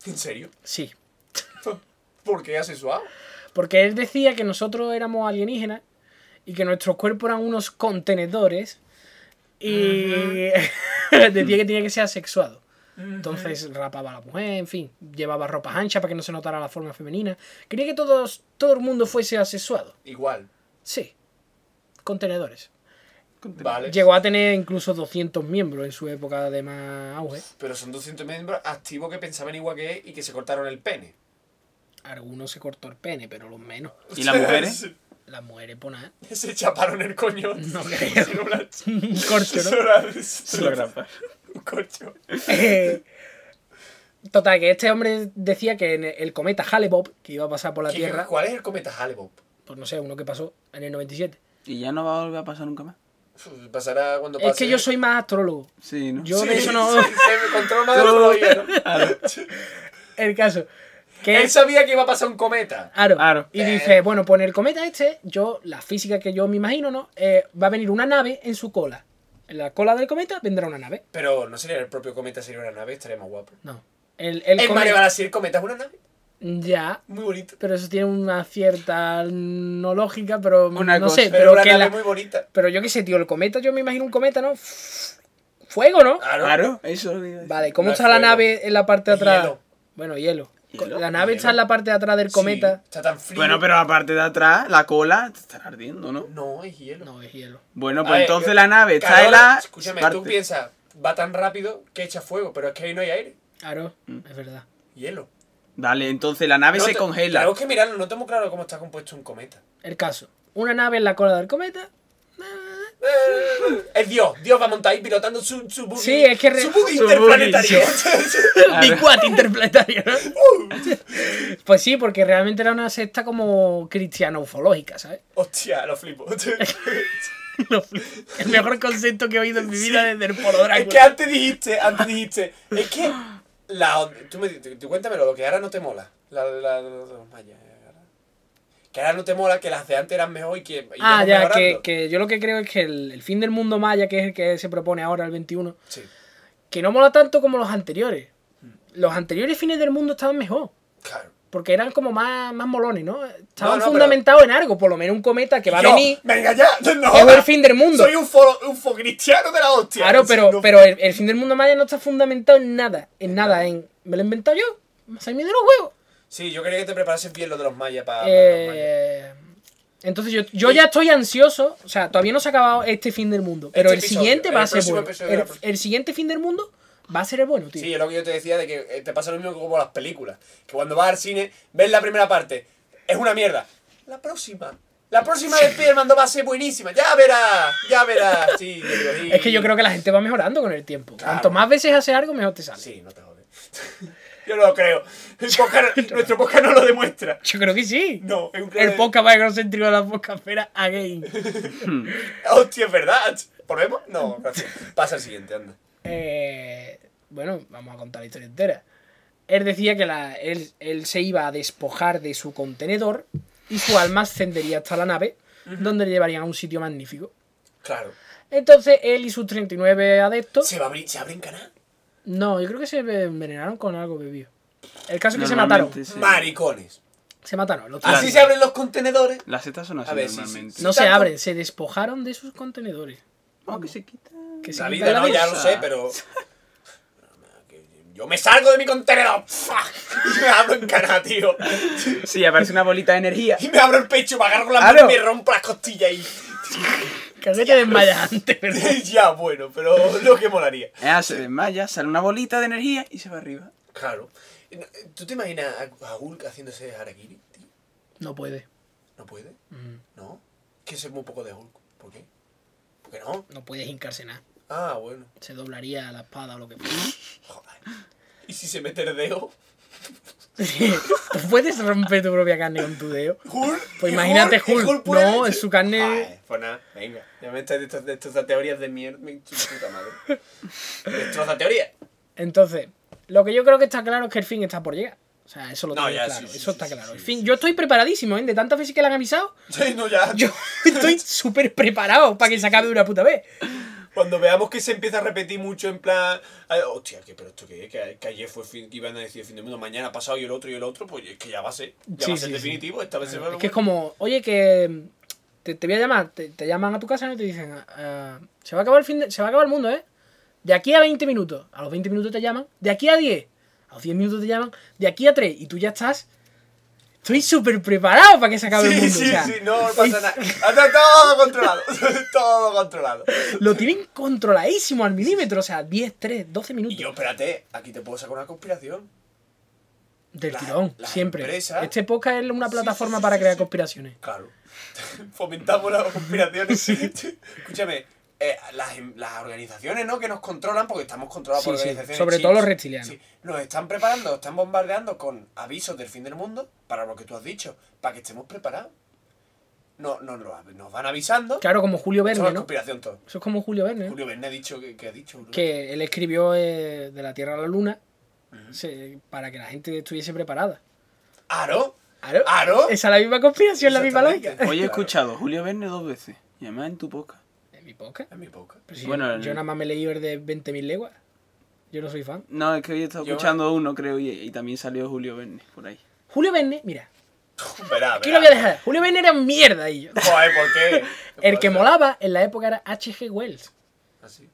¿En serio? Sí. *laughs* ¿Por qué asexuado? Porque él decía que nosotros éramos alienígenas y que nuestros cuerpos eran unos contenedores y *laughs* decía que tenía que ser asexuado. Entonces rapaba a la mujer, en fin, llevaba ropas anchas para que no se notara la forma femenina. Quería que todos, todo el mundo fuese asexuado. Igual. Sí. Contenedores. Vale. Llegó a tener incluso 200 miembros en su época de más auge. Pero son 200 miembros activos que pensaban igual que él y que se cortaron el pene. Algunos se cortó el pene, pero los menos. ¿Y las mujeres? *laughs* Las mujeres, por nada. Se chaparon el coño. No *laughs* creo. Sí, una- *laughs* Un corcho, ¿no? Una- Un corcho. Eh, Total, que este hombre decía que en el cometa Hale-Bopp, que iba a pasar por la ¿Qué- Tierra, ¿Cuál es el cometa Hale-Bopp? pues no sé, uno que pasó en el 97. Y ya no va a volver a pasar nunca más. Uf, Pasará cuando pase. Es que yo soy más astrólogo. Sí, ¿no? Yo Sí, de eso no... sí, se me controla más de astrología, ¿no? *laughs* El caso. Que Él sabía que iba a pasar un cometa. Aro. Aro. Y Eh. dice, bueno, pues en el cometa este, yo, la física que yo me imagino, ¿no? Eh, va a venir una nave en su cola. En la cola del cometa vendrá una nave. Pero no sería el propio cometa, sería una nave, estaría más guapo. No. El, el En cometa- Mario Galaxy el cometa es una nave. Ya, Muy bonito. pero eso tiene una cierta no lógica, pero Una no cosa. sé, Pero, pero, una que nave la- muy bonita. pero yo qué sé, tío, el cometa, yo me imagino un cometa, ¿no? Fuego, ¿no? Claro. Claro, eso. Vale, ¿cómo No está es la nave en la parte de atrás? hielo. Bueno, hielo. La nave está en la parte de atrás del cometa. Sí, está tan frío. Bueno, pero aparte de atrás, la cola estará ardiendo, ¿no? No, es hielo. No, es hielo. Bueno, pues ver, entonces la nave está en la. Escúchame, parte. tú piensas, va tan rápido que echa fuego, pero es que ahí no hay aire. Claro, Mm. es verdad. Hielo. Dale, entonces la nave No se te- congela. Tenemos que mirarlo, no tengo claro cómo está compuesto un cometa. El caso. Una nave en la cola del cometa. Es Dios, Dios va a montar ahí pilotando su, su buggy, Sí, es que re- su buggy su interplanetario. Big What interplanetario, ¿no? pues sí, porque realmente era una secta como cristiana ufológica, ¿sabes? Hostia, lo flipo. Lo flipo. El mejor concepto que he oído en mi vida desde el Polo Drácula. Es que antes dijiste, antes dijiste, es que la tú me tú- tú cuéntamelo, lo que ahora no te mola, la, la, la- eh, ahora. Que ahora no te mola, que las de antes eran mejor y que y Ah, ya, que, que yo lo que creo es que el, el fin del mundo maya, que es el que se propone ahora el 21, Sí, que no mola tanto como los anteriores. Los anteriores fines del mundo estaban mejor. claro. Porque eran como más, más molones, ¿no? Estaban No, no, fundamentados en algo, por lo menos un cometa que va a venir. Venga ya, *laughs* no, Es el fin del mundo. Soy un fo, un fo cristiano de la hostia. Claro, pero, No- pero el, el fin del mundo maya no está fundamentado en nada. En nada, en. ¿Me lo he inventado yo? ¿Me salido de los huevos? Sí, yo quería que te preparases bien lo de los mayas para, los mayas. Eh, entonces yo, yo ya estoy ansioso. O sea, todavía no se ha acabado este fin del mundo. Pero Este el episodio, siguiente el va a ser bueno. El, el siguiente fin del mundo va a ser el bueno, tío. Sí, es lo que yo te decía de que eh, te pasa lo mismo que como las películas. Que cuando vas al cine, ves la primera parte, es una mierda. La próxima. La próxima de Spiderman va a ser buenísima. Ya verás, ya verás. *laughs* Sí, sí. Es que yo creo que la gente va mejorando con el tiempo. Claro. Cuanto más veces hace algo, mejor te sale. Sí, no te jodes. *laughs* yo no lo creo. El podcast- *laughs* nuestro podcast no lo demuestra. Yo creo que sí. No, es un El podcast más egocéntrico de la podcastfera again. *laughs* Hostia, es verdad. ¿Podemos? No, gracias. Pasa al siguiente, anda. Eh, bueno, vamos a contar la historia entera. Él decía que la, él, él se iba a despojar de su contenedor y su alma ascendería hasta la nave, donde le llevarían a un sitio magnífico. Claro. Entonces él y sus 39 adeptos... ¿Se, va a abrir, ¿Se abre en canal? No, yo creo que se envenenaron con algo bebido. El caso es que se mataron. Sí. Maricones. Se mataron. Así se abren los contenedores. Las setas son así A ver, sí, normalmente. sí. No se tanto- abren, se despojaron de sus contenedores. Oh, que se quita. Que se La quitan vida no, ya lo sé, pero. Yo me salgo de mi contenedor. Y me abro en cara, tío. Sí, aparece una bolita de energía. Y me abro el pecho, me agarro la Claro. mano y me rompo las costillas y. Creo que te desmayas antes, ¿verdad? *laughs* ya, bueno, pero lo que molaría. Ella se desmaya, sale una bolita de energía y se va arriba. Claro. ¿Tú te imaginas a a Hulk haciéndose Harakiri, tío? No puede. ¿No puede? Mm, ¿No? Que sé muy poco de Hulk. ¿Por qué? ¿Por qué no? No puedes hincarse nada. Ah, bueno. Se doblaría la espada o lo que *laughs* fuera. Joder. ¿Y si se mete el dedo? Tú puedes romper tu propia carne con tu dedo. ¿Hulk? Pues ¿Y imagínate ¿Y Hulk. puede? No, es su carne. Joder, pues nada, venga. Ya me estás de, estos- de estas teorías de mierda. Me puta madre. Destroza teoría. Entonces, lo que yo creo que está claro es que el fin está por llegar. O sea, eso lo No, tengo ya, claro. sí, eso sí, está sí, claro. el fin, yo estoy preparadísimo, ¿eh? De tantas veces que le han avisado, Sí, no, ya. yo *laughs* estoy *laughs* súper preparado para que se acabe de una puta vez. Cuando veamos que se empieza a repetir mucho en plan. Hostia, que, pero esto que, que, que ayer fue fin, que iban a decir el fin del mundo, mañana ha pasado y el otro y el otro, pues es que ya va a ser. Ya Sí, va a ser sí, sí. definitivo. Esta vez se va a Es que es como, oye, que te, te voy a llamar, te, te llaman a tu casa ¿no? y te dicen, ah, se va a acabar el fin de- se va a acabar el mundo, ¿eh? De aquí a 20 minutos. A los 20 minutos te llaman. De aquí a 10. A los 10 minutos te llaman. De aquí a 3. Y tú ya estás. Estoy súper preparado para que se acabe el mundo. sí, o sea, sí, no pasa nada. Está todo controlado. *laughs* todo controlado. Lo tienen controladísimo al milímetro. O sea, 10, 3, 12 Y minutos. yo, espérate, aquí te puedo sacar una conspiración. Del la- tirón, siempre. empresas- Este podcast es una plataforma sí, sí, para crear conspiraciones. Claro. *laughs* Fomentamos las conspiraciones. *laughs* Escúchame, eh, las, em- las organizaciones, ¿no? Que nos controlan, porque estamos controlados Sí, por sí, organizaciones. sobre chips. todo los reptilianos. Sí, nos están preparando, están bombardeando con avisos del fin del mundo, para lo que tú has dicho, para que estemos preparados. No, no, no, nos van avisando. Claro, como Julio Eso Verne, es ¿no? conspiración todo. Eso es como Julio Verne, ¿no? Julio Verne ha dicho que, que ha dicho. que él escribió eh, de la Tierra a la Luna se- para que la gente estuviese preparada. ¿Aro? Claro. ¿Aro? Esa es la misma conspiración, la misma lógica. Hoy he escuchado Julio Verne dos veces. Y además en tu podcast. En mi podcast. Es mi. Pero si Bueno, yo, el- yo nada más me leí el de 20.000 leguas. Yo no soy fan. No, es que hoy he estado Yo- escuchando uno, creo, y, y también salió Julio Verne por ahí. Julio Verne, mira, *laughs* Verá, aquí verá. lo voy a dejar. Julio Verne era mierda y yo. Joder, ¿por qué? *laughs* El que molaba en la época era H.G. Wells. Así.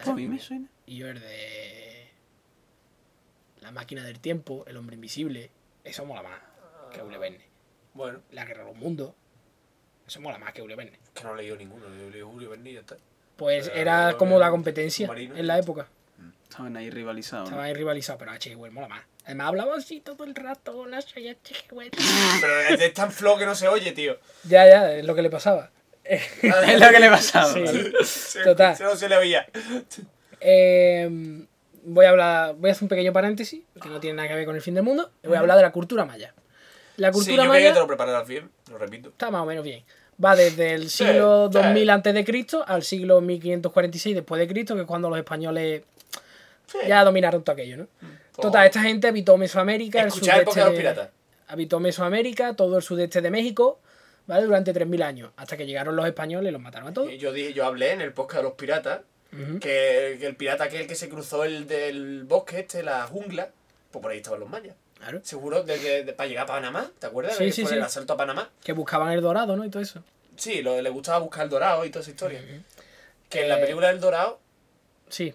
A mí me suena. Y yo el de. La máquina del tiempo, el hombre invisible. Eso mola más que Julio Verne. Bueno, La guerra de los mundos. Eso mola más que Julio Verne. que no he leído ninguno. Yo he leído Julio Verne y ya está. Pues Pero era como la competencia en la época. Estaban ahí rivalizados. ¿no? Estaba ahí rivalizado, pero H.G. Wells mola más. Además hablaba así todo el rato. Hola, soy H.G. Wells. *laughs* Pero es, es tan flow que no se oye, tío. ya, ya, es lo que le pasaba. *laughs* Es lo que le pasaba. Sí. ¿vale? Se- Total. se no se le oía. Eh, voy a hablar, voy a hacer un pequeño paréntesis, que no tiene nada que ver con el fin del mundo. y Voy a hablar de la cultura maya. La Sí, cultura yo creía que te maya lo bien, lo repito. está más o menos bien. Va desde el siglo sí. 2000 antes de Cristo al siglo 1546 después de Cristo, que es cuando los españoles ya dominaron todo aquello, ¿no? Total, esta gente habitó Mesoamérica, el sudeste de los piratas. habitó Mesoamérica, todo el sudeste de México, ¿vale? Durante 3.000 años, hasta que llegaron los españoles y los mataron a todos. Y Yo dije, yo hablé en el podcast de los piratas Ujú. que, que el pirata aquel que se cruzó el del bosque este, la jungla, pues por ahí estaban los mayas. Claro. Seguro desde de- para llegar a Panamá, ¿te acuerdas? Sí, de sí, por sí. el asalto a Panamá. Que buscaban el dorado, ¿no? Y todo eso. Sí, lo, le gustaba buscar el dorado y toda esa historia. Que en la Eh, película del dorado Sí,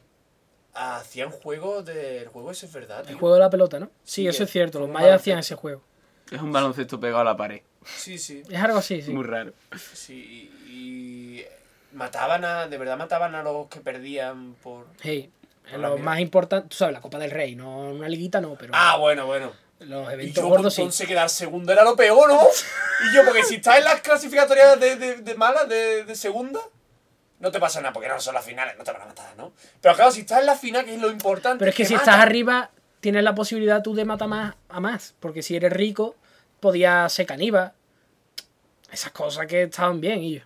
hacían juegos del juego, eso es verdad. el juego de la pelota, ¿no? Sí, Sí, eso es cierto, los mayas hacían ese juego. Es un baloncesto pegado a la pared. Sí, sí. Es algo así, sí. Muy raro. Sí, y, y mataban a. De verdad mataban a los que perdían por. Hey, lo mira. más importante, tú sabes, la Copa del Rey, no una liguita, no, pero Ah, bueno, bueno. los Y eventos yo, gordos sí. entonces quedar segundo era lo peor, ¿no? Y yo, porque si estás en las clasificatorias de, de, de malas, de, de segunda, no te pasa nada, porque no son las finales, no te van a matar, ¿no? Pero claro, si estás en la final, que es lo importante. Pero es que si estás arriba, tienes la posibilidad tú de matar más a más. Porque si eres rico, podías ser caníbal. Esas cosas que estaban bien, y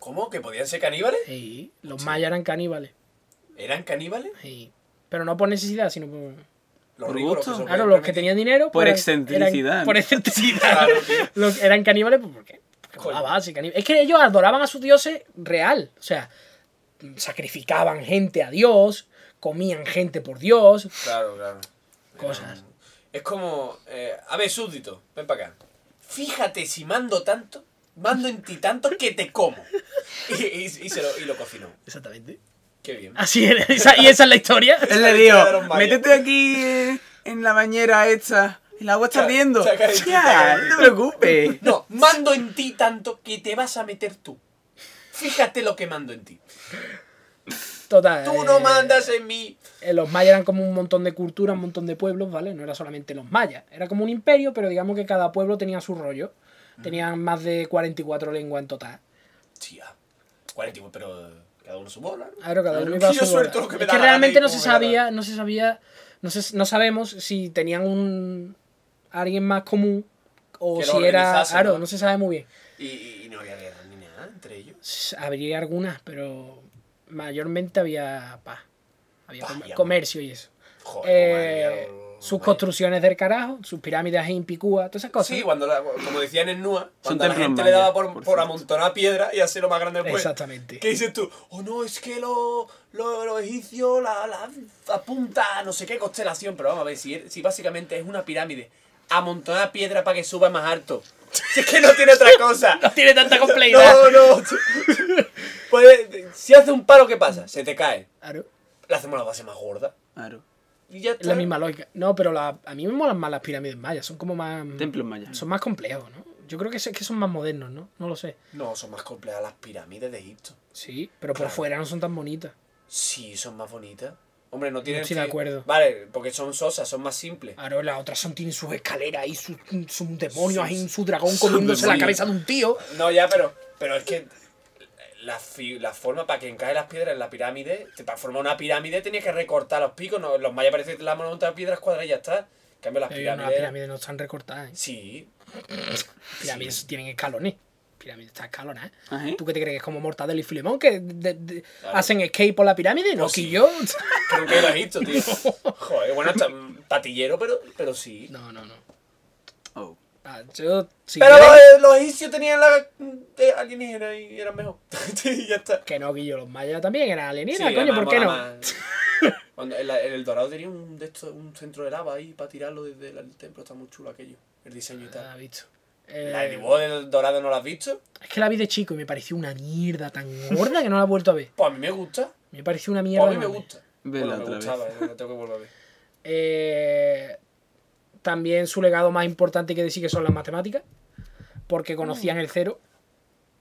¿Cómo? ¿Que podían ser caníbales? Sí, los mayas eran caníbales. ¿Eran caníbales? sí. Pero no por necesidad, sino por. Los Por ricos, los gusto. que se lo Claro, los que tenían dinero. Por pues, excentricidad, por excentricidad. *laughs* Claro. Los- eran caníbales, pues ¿por qué? Es que ellos adoraban a sus dioses real. O sea, sacrificaban gente a Dios, comían gente por Dios. Claro, claro. Cosas. Es como, eh, a ver, súbdito, ven para acá. Fíjate si mando tanto, mando en ti tanto que te como. *laughs* Y, y- y se lo, y lo cocinó. Exactamente. Qué bien. Así es, esa- y esa es la historia. *laughs* Él le dijo, métete aquí en la bañera esta. El agua está ardiendo. Ya, no te preocupes. No, mando en ti tanto que te vas a meter tú. Fíjate lo que mando en ti. Total. Tú no eh, mandas en mí. eh, Los mayas eran como un montón de culturas, un montón de pueblos, ¿vale? No era solamente los mayas. Era como un imperio, pero digamos que cada pueblo tenía su rollo. Tenían más de 44 lenguas en total. Tía. 41, pero cada uno su bola. ¿no? Claro, cada uno iba a su suelto bola. lo que me Es realmente no se sabía, no se sabía, no, se, no sabemos si tenían un alguien más común o Que si era, claro, ¿no? no se sabe muy bien. Y, y- no había guerra ni nada entre ellos. Habría algunas, pero mayormente había paz. Había comercio y eso. Joder, Eh, sus construcciones del carajo, sus pirámides en Picúa, todas esas cosas. Sí, cuando la- como decían en Nua, Son cuando la gente le daba por, por amontonar piedra y hacerlo más grande después. Exactamente. ¿Qué dices tú? Oh no, es que los lo, los egipcios la, la, apunta a no sé qué constelación. Pero vamos a ver, si, si básicamente es una pirámide, amontonar piedra para que suba más alto. *laughs* Si es que no tiene otra cosa. *laughs* No tiene tanta *laughs* complejidad. No, no. Pues, si hace un palo, ¿qué pasa? Se te cae. Claro, Le hacemos la base más gorda. Claro. Y ya es está. la misma lógica. No, pero la- a mí me molan más las pirámides mayas, son como más... Templos mayas. Son más complejos, ¿no? Yo creo que, es que son más modernos, ¿no? No lo sé. No, son más complejas las pirámides de Egipto. Sí, pero por Claro. fuera no son tan bonitas. Sí, son más bonitas. Hombre, no tienen. estoy de acuerdo. Vale, porque son sosas, son más simples. Claro, las otras son, tienen sus escaleras y sus su demonio Sí, ahí, su dragón comiéndose la cabeza de un tío. No, ya, pero. Pero es que. La, fi- la forma para que encaje las piedras en la pirámide. te- Para formar una pirámide tenías que recortar los picos. No, los mayas parece que la monta de piedras cuadradas y ya está. En cambio, las Pero no, las pirámides. pirámides no están recortadas, ¿eh? Sí. Pirámides tienen escalones. Pirámides están escalonadas. Ajá. ¿Tú qué te crees que es como Mortadelo y Filemón que de- de- Claro. hacen escape por la pirámide? No, Pues que sí. yo. Creo que lo has visto, tío. *laughs* Joder, bueno, está mm, patillero, pero, pero sí. No, no, no. Ah, yo, si pero quieres- los, los egipcios tenían la de alienígena y eran mejor. *laughs* Sí, ya está. Que no, Guillo, los mayas también eran alienígenas, Sí, coño, ¿por qué no? *laughs* Cuando la- en el Dorado tenía un, de estos, un centro de lava ahí para tirarlo desde el, templo, está muy chulo aquello, el diseño y Ah, tal. visto. ¿La Eh, de dibujo del Dorado no lo has visto? es que la vi de chico y me pareció una mierda tan gorda que no la he vuelto a ver. Pues a mí me gusta. Me pareció una Pues mierda. a mí me gusta. Vela Bueno, me otra gustaba, vez. eh, tengo que volver a ver. Eh, también su legado más importante que decir que son las matemáticas, porque conocían el cero,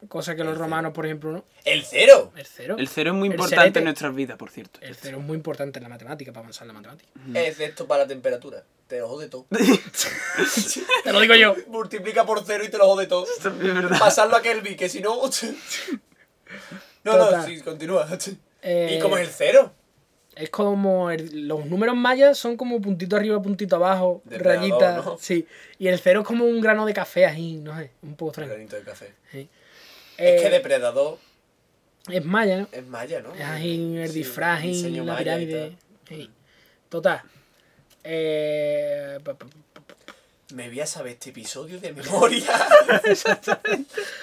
cosa que los romanos, por ejemplo, no. ¡El cero! El cero. El cero es muy El importante serete. en nuestras vidas, por cierto. El cero es muy importante en la matemática, para avanzar en la matemática. Esto para la temperatura. Te lo jode todo. *laughs* Te lo digo yo. Multiplica por cero y te lo jode todo. *laughs* Esto es verdad. Pasarlo a Kelvin, que si no. *laughs* No, Total. no, sí, continúa. Eh, ¿Y cómo es el cero? Es como el- los números mayas son como puntito arriba, puntito abajo, rayitas. ¿no? Sí. Y el cero es como un grano de café ahí, no sé, un poco extraño. Granito de café. Sí. Es que Eh, depredador es maya, ¿no? es maya, ¿no? Es el Sí, disfraz, diseño la pirámide. Sí. Total. Eh, Me voy a saber este episodio de memoria. *laughs*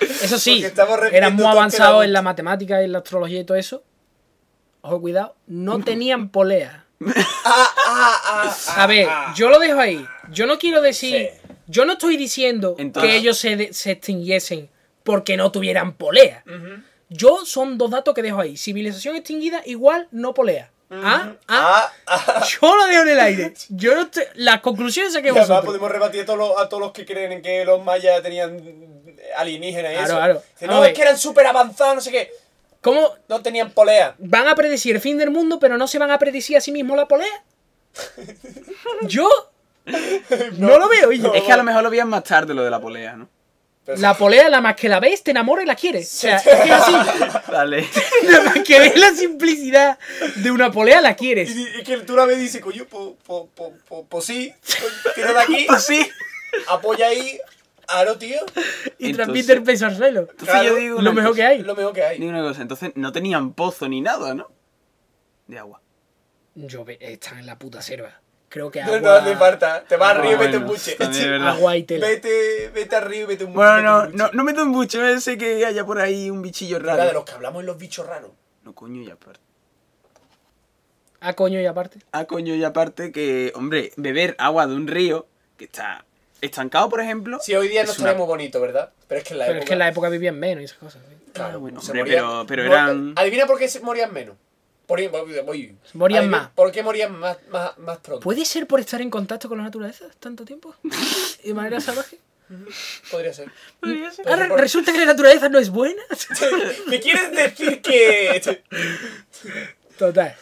Eso sí, eran muy que era en la matemática y en la astrología y todo eso. Ojo, cuidado, no tenían polea. ah, ah, ah, A ver, yo lo dejo ahí. Yo no quiero decir. Sí. Yo no estoy diciendo Entonces- que ellos se, de- se extinguiesen porque no tuvieran polea. Ujú. Yo son dos datos que dejo ahí. Civilización extinguida igual no polea. ¿Ah? ¿Ah? Ah, ah. Yo lo dejo en el aire. Yo no estoy... Las conclusiones saqué Y además vosotros. podemos rebatir a todos, los, a todos los que creen en que los mayas tenían alienígenas y Claro, eso. claro. Dicen, A no, ver. es que eran súper avanzados, no sé qué. ¿Cómo No tenían polea. van a predecir el fin del mundo, pero no se van a predecir a sí mismos la polea? *laughs* Yo no, lo veo. oye. Es que a lo mejor lo veían más tarde lo de la polea, ¿no? Pero La polea, la más que la ves, te enamora y la quieres. O sea, es que es así. *laughs* Dale. *laughs* Nada más que ves la simplicidad de una polea, la quieres. Y, y que tú la ves y dices, coño, pues po, po, po, po sí, tira de aquí, Pues sí. apoya ahí, aro, tío. Y Entonces- transmite el peso al suelo. Entonces Claro, yo digo Lo mejor cosa. que hay. Lo mejor que hay. Digo una cosa, entonces no tenían pozo ni nada, ¿no? De agua. Yo están en la puta selva. Creo que No, agua, no hace falta. Te vas Ah, arriba y vete un bueno, buche. agua y tela. Vete, vete arriba y vete un Bueno, vete no, un buche. no, no meto mucho, eh, sé que haya por ahí un bichillo Habla de raro. los que hablamos en los bichos raros. No, coño, ya, pero... A coño y aparte. Ah, coño, y aparte que, hombre, beber agua de un río que está estancado, por ejemplo. Sí, hoy día no es estaría una- muy bonito, ¿verdad? Pero es que en la Pero época... es que en la época vivían menos y esas cosas. sí. Claro, Ah, bueno, se hombre, morían- pero- pero eran- Adivina por qué se morían menos. Por, voy- Morían adivina más. ¿Por qué morían más, más, más pronto? ¿Puede ser por estar en contacto con la naturaleza tanto tiempo? *laughs* ¿Y de manera salvaje? Podría ser. Podría ser. Ahora por- resulta que la naturaleza no es buena. *laughs* ¿Me quieres decir que...? Total.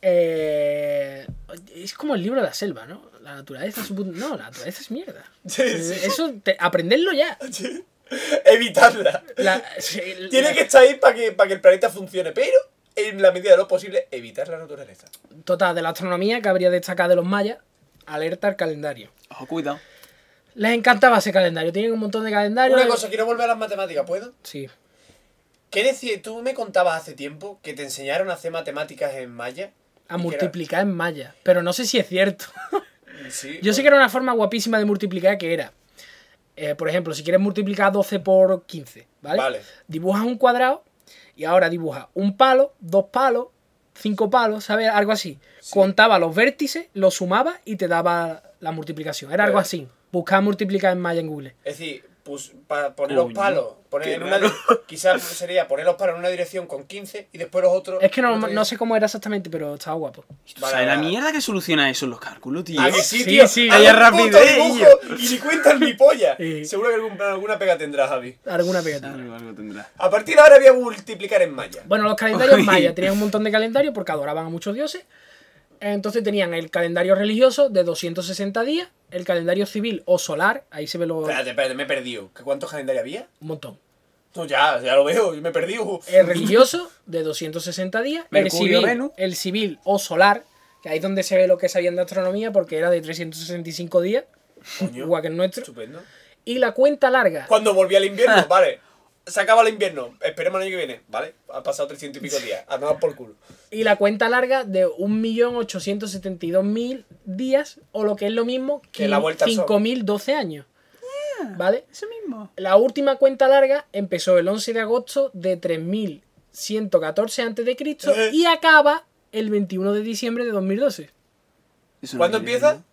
Eh, es como el libro de la selva, ¿no? La naturaleza es un No, la naturaleza es mierda. *laughs* Sí, sí. Eso, te- aprenderlo ya. *laughs* Evitarla. La- sí, *laughs* Tiene la- que estar ahí para que, para que el planeta funcione, pero en la medida de lo posible, evitar la naturaleza. Total, de la astronomía que habría destacado de los mayas, alerta al calendario. Ojo, cuidado. Les encantaba ese calendario, tienen un montón de calendarios. Una cosa, quiero volver a las matemáticas, ¿puedo? Sí. ¿Qué decir? Tú me contabas hace tiempo que te enseñaron a hacer matemáticas en maya. A multiplicar en maya. Pero no sé si es cierto. Sí, Yo sé que era una forma guapísima de multiplicar que era. eh, por ejemplo, si quieres multiplicar 12 por 15, ¿vale? Vale. Dibujas un cuadrado y ahora dibujas un palo, dos palos, cinco palos, ¿sabes? Algo así. Contaba los vértices, los sumaba y te daba la multiplicación. Era algo así. Buscar multiplicar en maya en Google. Es decir, pues, para poner los palos, poner en una, *laughs* quizás sería poner los palos en una dirección con 15 y después los otros. Es que no, en no sé cómo era exactamente, pero estaba guapo. ¿Tú Vale, sabes la vale. mierda que soluciona eso en los cálculos, tío? ¿A que sí, Sí, tío? sí, rapidez, dibujo Y ni cuentas ni polla. *laughs* Sí. Seguro que algún- alguna pega tendrás, Javi. Alguna pegatina. Algo, algo tendrá. A partir de ahora voy a multiplicar en maya. Bueno, los calendarios Uy. mayas tenían un montón de calendarios porque adoraban a muchos dioses. Entonces tenían el calendario religioso de 260 días, el calendario civil o solar, ahí se ve lo, Espérate, espérate, me he perdido. ¿Qué ¿Cuántos calendarios había? un montón. No, ya, ya lo veo, yo me he perdido. El religioso de 260 días, el civil, Venus. el civil o solar, que ahí es donde se ve lo que sabían de astronomía porque era de 365 días, Coño. igual que el nuestro. Estupendo. Y la cuenta larga, Cuando volví al invierno, *laughs* vale. Se acaba el invierno, esperemos el año que viene, ¿vale? Han pasado 300 y pico días, a tomar por culo. y la cuenta larga de 1.872.000 días, o lo que es lo mismo Que la vuelta al sol. 5.012 años. ¿Vale? Eso mismo. La última cuenta larga empezó el 11 de agosto de 3114 a.C. Eh. y acaba el 21 de diciembre de 2012. Eso no ¿Cuándo empieza?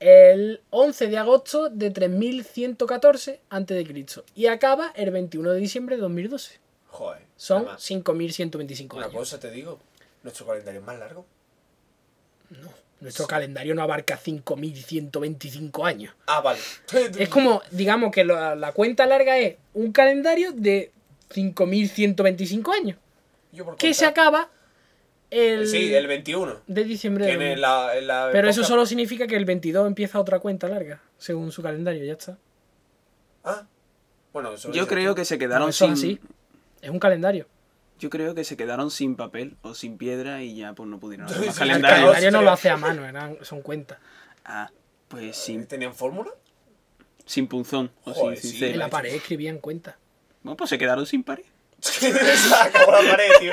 El 11 de agosto de 3114 a.C. y acaba el 21 de diciembre de 2012. Joder. Son nada más. 5.125 Una años. cosa te digo, nuestro calendario es más largo. Nuestro calendario no abarca 5.125 años. Ah, vale. *laughs* Es como, digamos que la, la cuenta larga es un calendario de 5.125 años. Yo por Que se acaba el, Sí, el 21. de diciembre de la, en la Pero eso solo significa que el 22 empieza otra cuenta larga, según su calendario, ya está. Ah. Bueno, eso Yo creo que se quedaron sin. es así. Es un calendario. Yo creo que se quedaron sin papel o sin piedra y ya pues no pudieron *laughs* hacer más Sí, El calendario. calendario no lo hace a mano, eran, son cuentas. Ah, pues sin, ¿Tenían fórmula? sin punzón o sin sí. cincel. En la pared escribían cuentas. Bueno, pues se quedaron sin pared. Se acabó la pared, tío.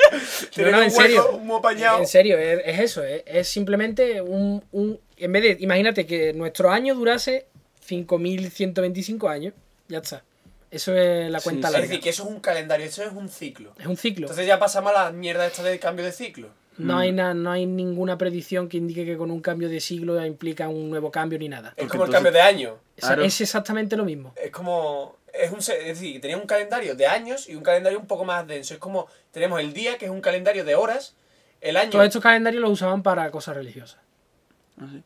Tienen no, un en serio. hueco. En serio, es, es eso, es, es simplemente un, un... En vez de, imagínate que nuestro año durase 5.125 años, ya está. Eso es la cuenta sí. Es larga. decir, que eso es un calendario, eso es un ciclo. Es un ciclo. Entonces ya pasamos a la mierda esta de cambio de ciclo. No hay, na- no hay ninguna predicción que indique que con un cambio de siglo implica un nuevo cambio ni nada. Es Porque como el cambio de año. Es- Claro. Es exactamente lo mismo. Es como. Es, un, es decir, tenía un calendario de años y un calendario un poco más denso. Es como. Tenemos el día, que es un calendario de horas. El año. Todos estos calendarios los usaban para cosas religiosas. Ajá.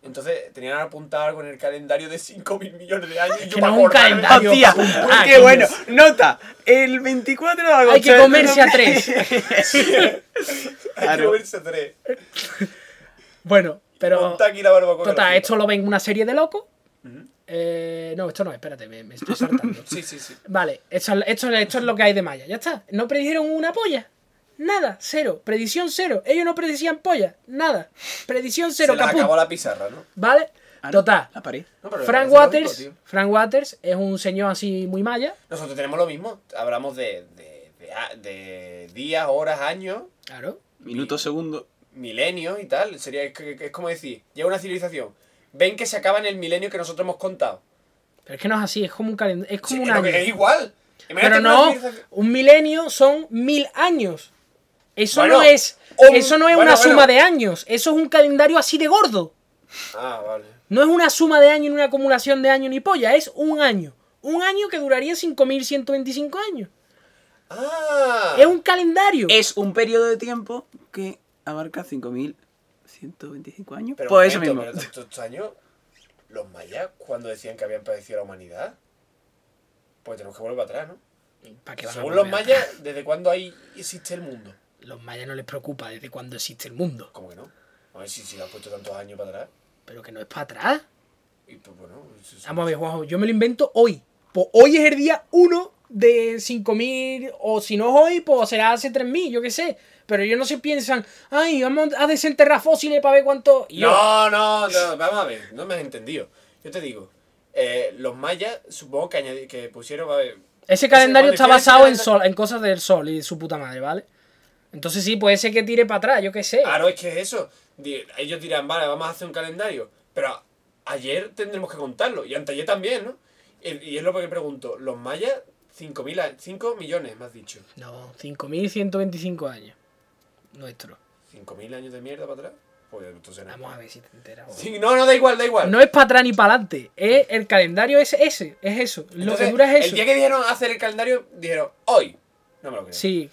Entonces tenían apuntado algo en el calendario de 5 mil millones de años. y yo que pa' no es un calendario. Ah, bueno. Nota, el 24 de agosto. Hay que comerse a 2000. *laughs* Hay que Claro. moverse tres. Bueno, pero. Monta aquí la barbacoa. Total, esto lo ven una serie de locos. Eh, no, esto no, espérate, me, me estoy saltando. *laughs* Sí, sí, sí. Vale, esto, esto, esto es lo que hay de Maya, ya está. No predijeron una polla. Nada, cero. Predicción cero. Ellos no predicían polla. Nada. Predicción cero, Se acabó la pizarra, ¿no? ¿Vale? Ah, no, Total. La pared. No, Frank Waters, lógico. Frank Waters es un señor así muy maya. Nosotros tenemos lo mismo. Hablamos de, de, de, a- de días, horas, años, Claro. Minuto, segundo. milenios y tal. Sería, es, es como decir, llega una civilización. Ven que se acaba en el milenio que nosotros hemos contado. Pero es que no es así, es como un calendario. Es como Sí, un año. que es igual. Imagínate Pero no, un milenio son mil años. Eso Bueno, no es. un- eso no es bueno, una bueno. suma de años. Eso es un calendario así de gordo. Ah, vale. No es una suma de años ni una acumulación de años ni polla. Es un año. Un año que duraría 5.125 años. Ah. Es un calendario. Es un periodo de tiempo que abarca 5.125 años. Pero pues eso mismo. pero todos estos años, los mayas, cuando decían que habían padecido la humanidad, pues tenemos que volver para atrás, ¿no? ¿Para qué van a Según los mayas, ¿desde cuándo ahí existe el mundo? Los mayas no les preocupa desde cuándo existe el mundo. ¿Cómo que no? A ver si, si lo han puesto tantos años para atrás. Pero que no es para atrás. Y pues bueno, eso- eso- Vamos a ver, Juanjo, yo me lo invento hoy. Pues hoy es el día 1 de 5.000, o si no es hoy, pues será hace 3.000, yo qué sé. Pero ellos no se piensan, ay, vamos a desenterrar fósiles para ver cuánto... Yo, No, no, no, vamos a ver, no me has entendido. Yo te digo, eh, los mayas, supongo que, añadi- que pusieron, a ver, Ese calendario está basado en, sol, en cosas del sol y su puta madre, ¿vale? Entonces sí, puede ser que tire para atrás, yo qué sé. Claro, es que es eso. Ellos dirán, vale, vamos a hacer un calendario. Pero ayer tendremos que contarlo. Y anteayer también, ¿no? Y, es lo que pregunto. Los mayas, 5.000 a- 5 millones, me has dicho. No, 5.125 años. Nuestro. ¿5.000 años de mierda para atrás? Pues entonces no. Vamos a ver si te enteras. Sí, no, no, da igual, da igual. No es para atrás ni para adelante. Es, el calendario es ese, es eso. lo que dura es eso. El día que dijeron hacer el calendario, dijeron, hoy. No me lo creo. Sí,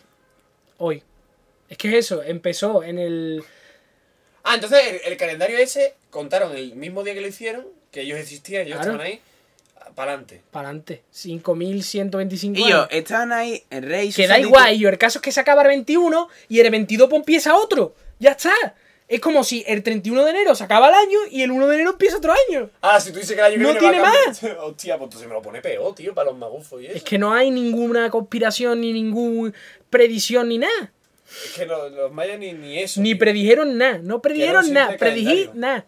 hoy. Es que es eso, empezó en el... Ah, entonces el, el calendario ese contaron el mismo día que lo hicieron, que ellos existían, ellos Claro. estaban ahí, para adelante. Para adelante. 5.125 Y años. estaban ahí, el rey. Que da igual, y yo, el caso es que se acaba el 21 y el 22 pues empieza otro. Ya está. Es como si el 31 de enero se acaba el año y el 1 de enero empieza otro año. Ah, si tú dices que el año que No viene va a tiene cambiar- *laughs* Hostia, pues entonces me lo pone peor, tío, para los magufos y eso. Es que no hay ninguna conspiración ni ninguna predicción ni nada. Es que no- los mayas ni, ni eso. Ni tío. predijeron nada. No predijeron nada. Predijí calendario. nada.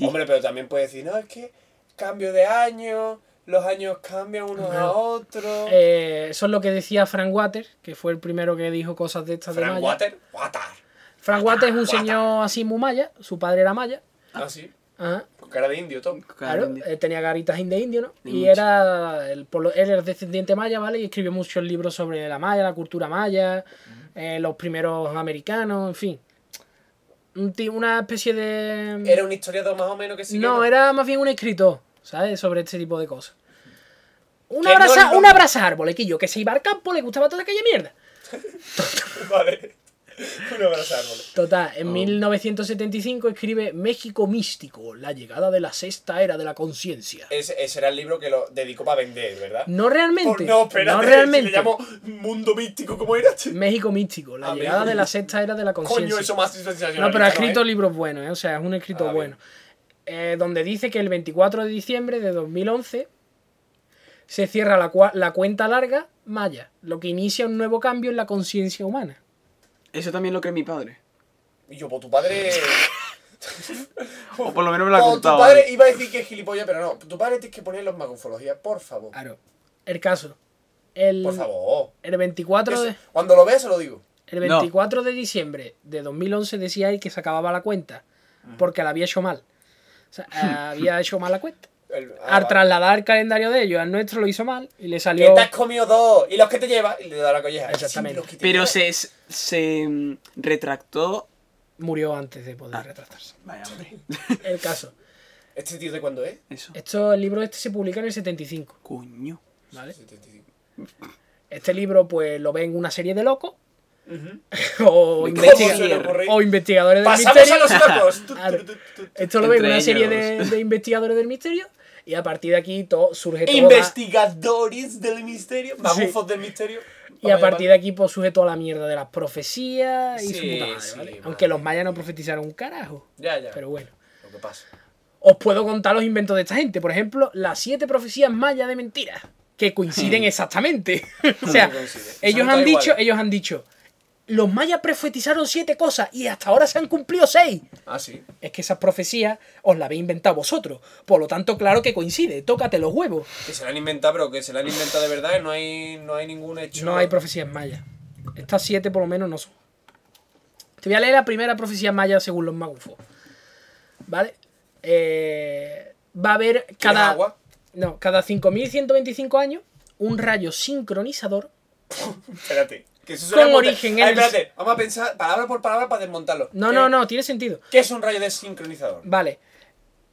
Hombre, pero también puedes decir, no, es que cambio de año, los años cambian unos a otros. Eh, eso es lo que decía Frank Water, que fue el primero que dijo cosas de estas de Frank Maya. Water, Water. Frank Water es un Water. señor así muy maya. Su padre era maya. Ah, sí, Ajá. con cara de indio, Tom. Claro, él tenía garitas de indio, ¿no? Y Y mucho. era, el, por lo- él era descendiente maya, ¿vale? Y escribió muchos libros sobre la maya, la cultura maya, eh, los primeros americanos, en fin. Una especie de... Era un historiador más o menos que sí. que no, era más bien un escritor, ¿sabes? Sobre este tipo de cosas. Un Que no abraza, es lo- un abraza arbolequillo, que se iba al campo, le gustaba toda aquella mierda. *laughs* Vale. Un abrazo árbol. Total, en 1975 escribe México Místico, la llegada de la sexta era de la conciencia. Ese, ese era el libro que lo dedicó para vender, ¿verdad? No realmente. Pues no, espérate, no si realmente. le llamo Mundo Místico, ¿cómo era? *laughs* México Místico, la Ah, llegada México de la sexta era de la conciencia. Coño, eso más sensacional. No, pero ha ¿no, escrito eh? libros buenos, ¿eh? o sea, es un escritor Ah, bueno. Eh, donde dice que el 24 de diciembre de 2011 se cierra la, cuenta larga maya, lo que inicia un nuevo cambio en la conciencia humana. Eso también lo cree mi padre. Y yo, pues tu padre. *laughs* O por lo menos me lo ha tu contado. padre ¿vale? iba a decir que es gilipollas, pero no. Tu padre tienes que poner los magofología, por favor. Claro. El caso. El, Por favor. el 24 Eso- de, Cuando lo veas, se lo digo. el No. 24 de diciembre de 2011 decía él que se acababa la cuenta porque la había hecho mal. O sea, había hecho mal la cuenta. *laughs* El- ah, Al trasladar el calendario de ellos al nuestro lo hizo mal y le Que salió... te has comido dos. Y los que te llevas, y le da la colleja. Exactamente. Sí, que Pero se, se mm, retractó. Murió antes de Ah. poder retratarse. Vaya, hombre. *laughs* El caso. ¿Este tío de cuándo es? Eso. Esto, el libro este se publica en el 75, Coño. ¿vale? 75. Este libro, pues, lo ven una serie de locos *laughs* O, investigadores del Pasamos misterio. a los locos. *laughs* Esto lo ven una serie de, investigadores del misterio y a partir de aquí todo surge toda... Investigadores del misterio. Magufos del misterio. Y a partir de aquí pues surge toda la mierda de las profecías y su Sí, puta madre, sí, ¿vale? vale. Aunque los mayas no profetizaron un carajo. Ya, ya. Pero bueno. Lo que pasa. Os puedo contar los inventos de esta gente. Por ejemplo, las siete profecías mayas de mentiras. Que coinciden exactamente. *laughs* o sea, No coincide. Son ellos han dicho, ellos han dicho. Los mayas profetizaron siete cosas y hasta ahora se han cumplido seis. Ah, sí. Es que esas profecías os las habéis inventado vosotros. Por lo tanto, claro que coincide. Tócate los huevos. Que se la han inventado, pero que se la han inventado de verdad. No hay, no hay ningún hecho. No hay profecías mayas. Estas siete por lo menos no son. Te voy a leer la primera profecía maya según los magufos. ¿Vale? Eh, va a haber ¿Quieres cada, agua? no, cada 5.125 años un rayo sincronizador *laughs* Espérate. Que eso con origen en Ay, el- espérate, vamos a pensar palabra por palabra para desmontarlo. No, ¿Qué- no, no, tiene sentido. ¿Qué es un rayo desincronizador? Vale.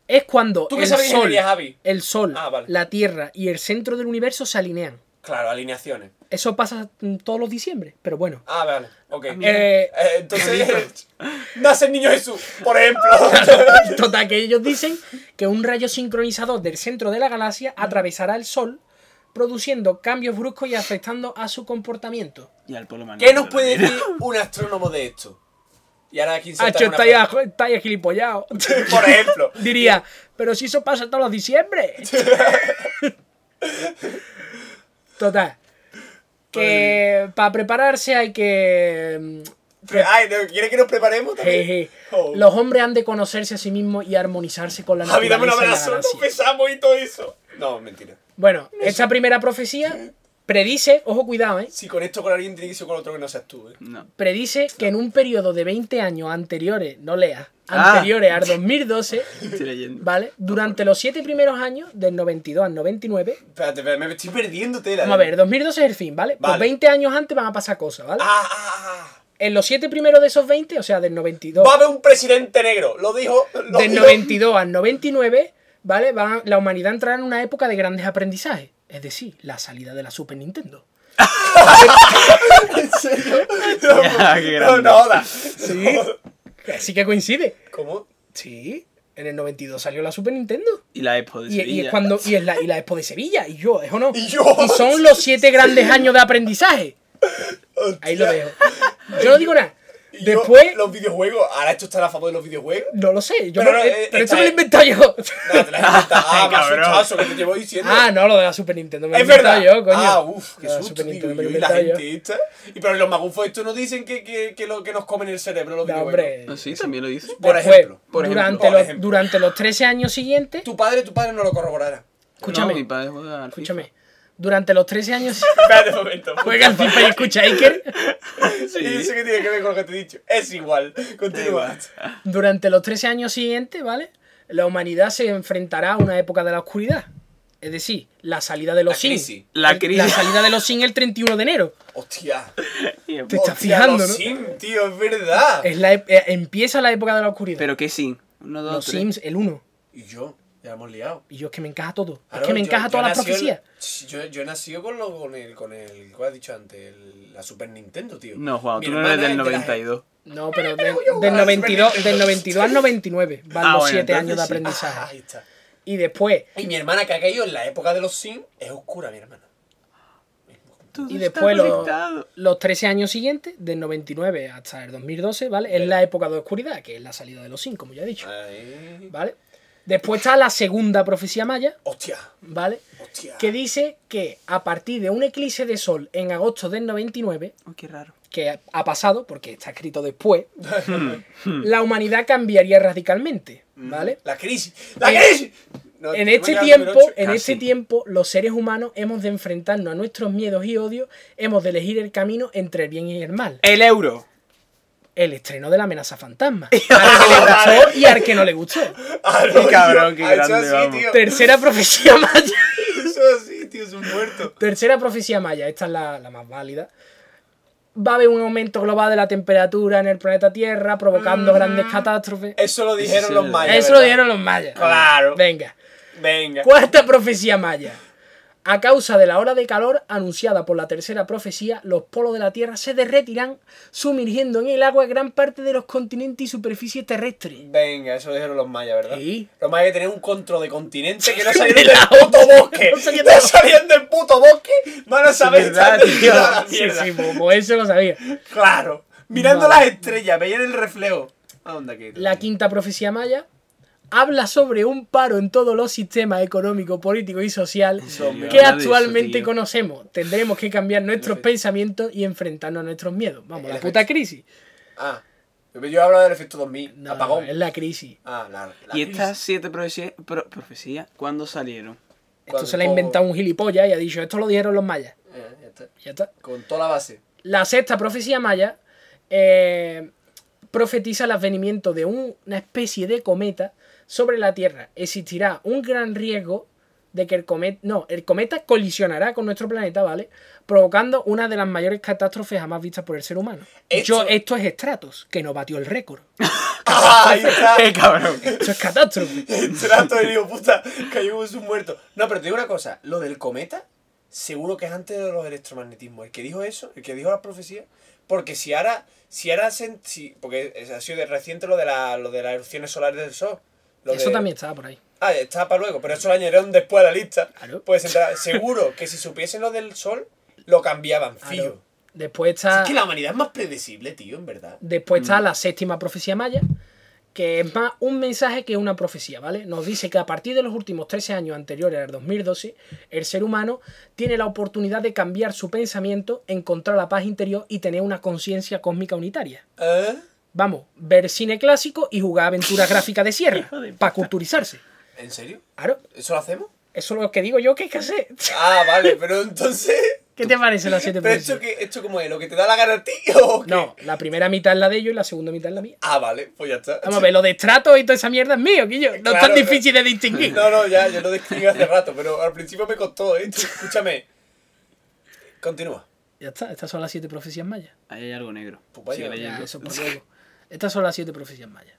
Es cuando ¿Tú qué el sabes sol, ingeniería, Javi? el sol, Ah, vale. la Tierra y el centro del universo se alinean. Claro, alineaciones. Eso pasa todos los diciembre, pero bueno. Ah, vale, ok. Eh, Eh, entonces, *laughs* nace el niño Jesús, por ejemplo. *laughs* Total, que ellos dicen que un rayo sincronizador del centro de la galaxia atravesará el Sol, produciendo cambios bruscos y afectando a su comportamiento. Y al polo ¿Qué nos puede decir un astrónomo de esto? Y ahora aquí ya, está ya gilipollado. *laughs* Por ejemplo. *laughs* Diría, pero si eso pasa todos los diciembre. *laughs* Total. Que para prepararse hay que. mm, Ay. ¿quiere que nos preparemos también? jeje, Oh. Los hombres han de conocerse a sí mismos y armonizarse con la Javi, dame un naturaleza abrazo, nos besamos y todo eso. No, mentira. Bueno, esta primera profecía predice, ojo cuidado, ¿eh? Si con esto con alguien tiene que ser con otro que no seas tú, ¿eh? No. Predice que en un periodo de 20 años anteriores, no leas, Ah. anteriores al 2012, *laughs* Estoy leyendo. ¿vale? Durante los 7 primeros años, del 92 al 99, Espérate, espérate, me estoy perdiendo tela. vamos a ver, 2012 es el fin, ¿vale? Pues Vale. 20 años antes van a pasar cosas, ¿vale? Ah, ah, ah. En los 7 primeros de esos 20, o sea, del 92, Va a haber un presidente negro, lo dijo. Lo del dijo. 92 al 99, ¿vale? Va- la humanidad entrará en una época de grandes aprendizajes, es decir, la salida de la Super Nintendo. ¿En serio? *laughs* Ya, qué no, no, jodas. Sí. Así que coincide. ¿Cómo? Sí, en el 92 salió la Super Nintendo. Y la Expo de Y, y Sevilla. es cuando y es la, y la Expo de Sevilla, y yo, ¿eso no? Y yo. son los siete grandes años de aprendizaje. Ahí lo dejo. Yo no digo nada. Y yo, Después, los videojuegos. Ahora esto está a favor de los videojuegos. no lo sé. Yo Pero no, eh, eh, pero esto me lo he es- inventado yo. No, te la has inventado. *laughs* Ah, Cabrón. asustazo que te llevo diciendo. Ah, no, lo de la Super Nintendo. Me lo he es inventado verdad. yo, coño. Ah, uff, qué Lo susto, Super Nintendo me lo he yo y la inventado yo. esta. Y pero los magufos estos no dicen que, que, que, lo, que nos comen el cerebro los No, videojuegos. hombre. Ah, sí, también lo dice. Por Después, ejemplo, por ejemplo. durante, Por los, ejemplo. durante los 13 años siguientes, Tu padre, tu padre no lo corroborará. escúchame, No, mi padre juega al FIFA. escúchame. Durante los 13 años *laughs* Espérate un momento. juega al FIFA y escucha Iker. Sí. ¿Y eso qué tiene que ver con lo que te he dicho? Es igual. Continúa. Durante los 13 años siguientes, ¿vale? La humanidad se enfrentará a una época de la oscuridad. Es decir, la salida de los La Sims. crisis. La crisis. La salida de los Sims el 31 de enero. Hostia. *laughs* Te estás Hostia, fijando, los ¿no? Sims, tío, es verdad. Es la, eh, empieza la época de la oscuridad. Pero qué sí. Uno, dos, los tres. Sims, el 1. Y yo, ya hemos liado. Y yo es que me encaja todo. Claro, es que me yo- encaja yo todas las profecías. Yo, yo he nacido con, lo, con el, con el, ¿qué has dicho antes? El- la Super Nintendo, tío. No, Juan, tú no eres del es de la- 92. No, pero de- del, jugaba a la 92, Super del Nintendo. 92 al 99 *laughs* van Ah, los bueno, 7 años de aprendizaje. Ah, ahí está. Y después, Y mi hermana que ha caído en la época de los Sims es oscura, mi hermana. Todo y después los, los 13 años siguientes, del 99 hasta el 2012, ¿vale? Es la época de oscuridad, que es la salida de los Sims, como ya he dicho. Ay. ¿Vale? Después está la segunda profecía maya, Hostia, ¿vale? hostia. Que dice que a partir de un eclipse de sol en agosto del 99, Oh, qué raro. que ha pasado, porque está escrito después, *laughs* la humanidad cambiaría radicalmente, ¿vale? La crisis. ¡La En- crisis! No, En ¿no este tiempo, en Casi. este tiempo, los seres humanos hemos de enfrentarnos a nuestros miedos y odios, hemos de elegir el camino entre el bien y el mal. El euro. El estreno de la amenaza fantasma. *laughs* Al que le gustó y al que no le gustó. Ah, no, Qué cabrón, qué grande, así, vamos. tío. Tercera profecía *laughs* maya. Eso así, tío, es un muerto. Tercera profecía maya, esta es la, la más válida. Va a haber un aumento global de la temperatura en el planeta Tierra, provocando grandes catástrofes. Eso lo dijeron sí, los mayas. Eso lo dijeron los mayas. Claro. Venga. Venga. Cuarta profecía maya. A causa de la ola de calor anunciada por la tercera profecía, los polos de la Tierra se derretirán, sumergiendo en el agua gran parte de los continentes y superficie terrestre. Venga, eso lo dijeron los mayas, ¿verdad? Sí. Los mayas tenían un control de continente que no *laughs* salían De del la puto bosque. no salían No de la- salían del puto bosque. Van a saber verdad, tío. la Sí, sí, pues eso lo sabía. Claro. Mirando las estrellas, veían el reflejo. ¿A dónde? La quinta profecía maya habla sobre un paro en todos los sistemas económico, político y social que eso, actualmente conocemos. Tendremos que cambiar nuestros pensamientos y enfrentarnos a nuestros miedos. Vamos, El la efecto. puta crisis. Ah. Yo hablo del efecto 2000. No, apagón. es la crisis. Ah, la, la ¿Y crisis. estas siete profecías, pro- profecías cuándo salieron? Esto se lo ha inventado un gilipollas y ha dicho, esto lo dijeron los mayas. Eh, ya está. Ya está. Con toda la base. La sexta profecía maya eh, profetiza el advenimiento de un- una especie de cometa sobre la Tierra. Existirá un gran riesgo de que el cometa, no, el cometa colisionará con nuestro planeta, ¿vale? Provocando una de las mayores catástrofes jamás vistas por el ser humano. Esto- Yo, esto es Stratos, que no batió el récord. ¡Ah, ahí está! ¡Qué cabrón! Esto es catástrofe. El trato del hijo puta cayó un muerto. No, pero te digo una cosa, lo del cometa, seguro que es antes de los electromagnetismos. El que dijo eso, el que dijo la profecía, porque si ahora, si ahora se- si- porque ha sido de reciente lo de la, lo de las erupciones solares del sol. Lo Eso de- también estaba por ahí. Ah, está para luego, pero eso lo añadieron después a la lista. Claro. Pues entrar- seguro que si supiesen lo del sol, lo cambiaban. Claro. Después está, es que la humanidad es más predecible, tío, en verdad. después está la séptima profecía maya, que es más un mensaje que una profecía, ¿vale? Nos dice que a partir de los últimos 13 años anteriores al 2012, el ser humano tiene la oportunidad de cambiar su pensamiento, encontrar la paz interior y tener una conciencia cósmica unitaria. ¿Eh? Vamos, ver cine clásico y jugar aventuras *laughs* gráficas de sierra, para culturizarse. ¿En serio? Claro, ¿Eso lo hacemos? eso es lo que digo yo que hay que hacer. *laughs* Ah, vale, pero entonces... ¿Qué te parece las siete ¿Pero esto, profecías? qué, esto cómo es? ¿Lo que te da la gana a ti o qué? No, la primera mitad es la de ellos y la segunda mitad es la mía. Ah, vale, pues ya está. Vamos a ver, lo de estrato y toda esa mierda es mío, Guillo. No es tan no. difícil de distinguir. No, no, ya, yo lo describí hace rato, pero al principio me costó, ¿eh? Escúchame. Continúa. Ya está, estas son las siete profecías mayas. Ahí hay algo negro. Pues vaya, Sigue ya, leyendo. Ya, eso por *laughs* luego. Estas son las siete profecías mayas.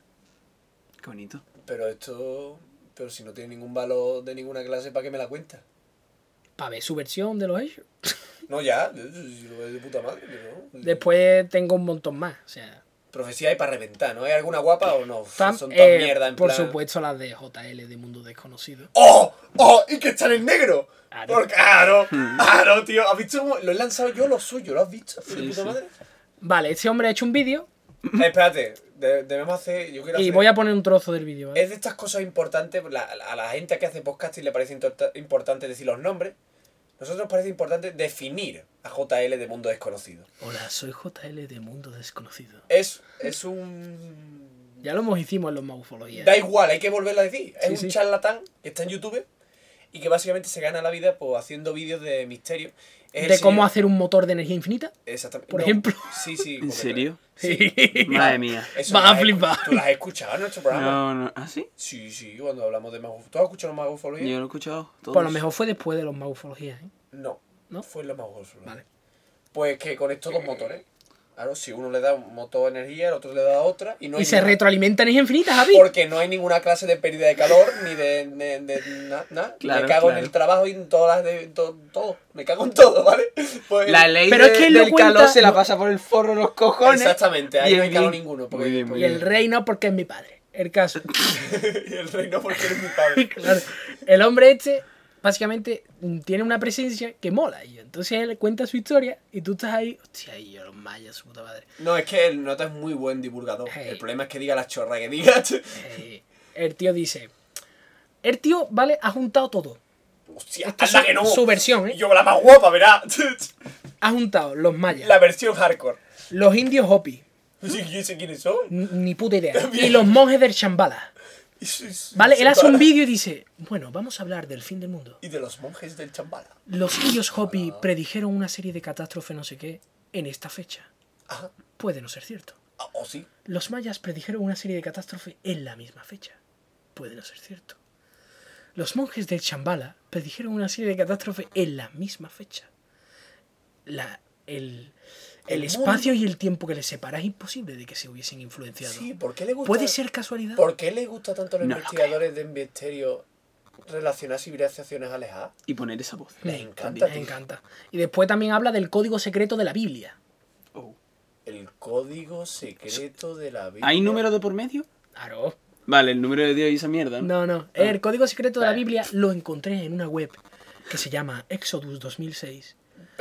Qué bonito. Pero esto... Pero si no tiene ningún valor de ninguna clase, ¿para qué me la cuentas? Para ver su versión de los hechos. No, ya, si lo ves de puta madre, pero no. Después tengo un montón más. O sea, Profecía hay para reventar, ¿no? ¿Hay alguna guapa o no? tam- Son todas eh, mierda en por plan... supuesto las de JL de Mundo Desconocido. ¡Oh! ¡Oh! ¡Y que están en negro! Claro. Por claro, *laughs* *laughs* claro, tío. ¿Has visto cómo lo he lanzado yo lo suyo? ¿Lo has visto? ¿De Sí, puta sí. madre? Vale, este hombre ha hecho un vídeo Eh, espérate, de- debemos hacer. Yo quiero y hacer- voy a poner un trozo del vídeo. ¿vale? Es de estas cosas importantes. la- a la gente que hace podcasting le parece importante decir los nombres. Nosotros nos parece importante definir a JL de Mundo Desconocido. Hola, soy JL de Mundo Desconocido. Es, es un. Ya lo hemos hicimos en los Maufologías. Da igual, hay que volverlo a decir. Es un sí. charlatán que está en YouTube y que básicamente se gana la vida pues, haciendo vídeos de misterio. De cómo hacer un motor de energía infinita. Exactamente. por No, ejemplo. Sí, sí. ¿En serio? Sí. *laughs* Madre mía. Eso Vas a flipar. ¿Tú las has escuchado en nuestro programa? No, no. ¿Ah, sí? Sí, sí, cuando hablamos de mago. ¿Tú has escuchado los magofología? Yo lo he escuchado. Todos. Pues a lo mejor fue después de los Maufologías. ¿eh? No, ¿No? fue en los magofología. Vale. Pues que conectó dos motores. Claro, si uno le da un motor de energía, el otro le da otra. Y, no y hay se ninguna- retroalimenta energía infinita, Javi. Porque no hay ninguna clase de pérdida de calor, ni de, de, de na- nada. Claro, me cago en claro. el trabajo y en todas las de to- todo. Me cago en todo, ¿vale? Pues, La ley Pero es de- que él lo del calor cuenta- se la pasa por el forro los cojones. Exactamente, ahí no hay Bien, calor bien. ninguno. Porque, Muy bien, muy y el rey no, porque es mi padre. El caso. y el reino porque eres mi padre. Claro. El hombre este, básicamente, mm, tiene una presencia que mola. Y entonces él cuenta su historia y tú estás ahí. Hostia, y yo los mayas, su puta madre. No, es que el nota es muy buen divulgador. Hey. El problema es que diga la chorra que diga. *laughs* El tío dice. El tío, ¿vale? Ha juntado todo. Hostia, Esta es anda su- que no. su versión, ¿eh? Yo la más guapa, verá. *laughs* Ha juntado los mayas, La versión hardcore. los indios Hopi, sé quiénes son. ni puta idea, *laughs* y los monjes del Shambhala. Y ¿Vale? Él hace un vídeo y dice: Bueno, vamos a hablar del fin del mundo. Y de los monjes del Chambala. Los indios Hopi predijeron una serie de catástrofes, no sé qué, en esta fecha. Ajá. Puede no ser cierto. Ah, ¿O sí? Los mayas predijeron una serie de catástrofes en la misma fecha. Puede no ser cierto. Los monjes del Shambhala predijeron una serie de catástrofes en la misma fecha. La, el, el El espacio y el tiempo que les separa es imposible de que se hubiesen influenciado. Sí, ¿por qué le gusta? ¿Puede ser casualidad? ¿Por qué le gusta tanto a los No lo investigadores de misterio relacionar civilizaciones alejadas? Y poner esa voz. Les Mm, encanta, me encanta. Y después también habla del código secreto de la Biblia. Oh. El código secreto de la Biblia. ¿Hay número de por medio? Claro. Vale, el número de Dios y esa mierda. No, ¿no? no. El código secreto de la. Biblia lo encontré en una web que se llama Exodus 2006,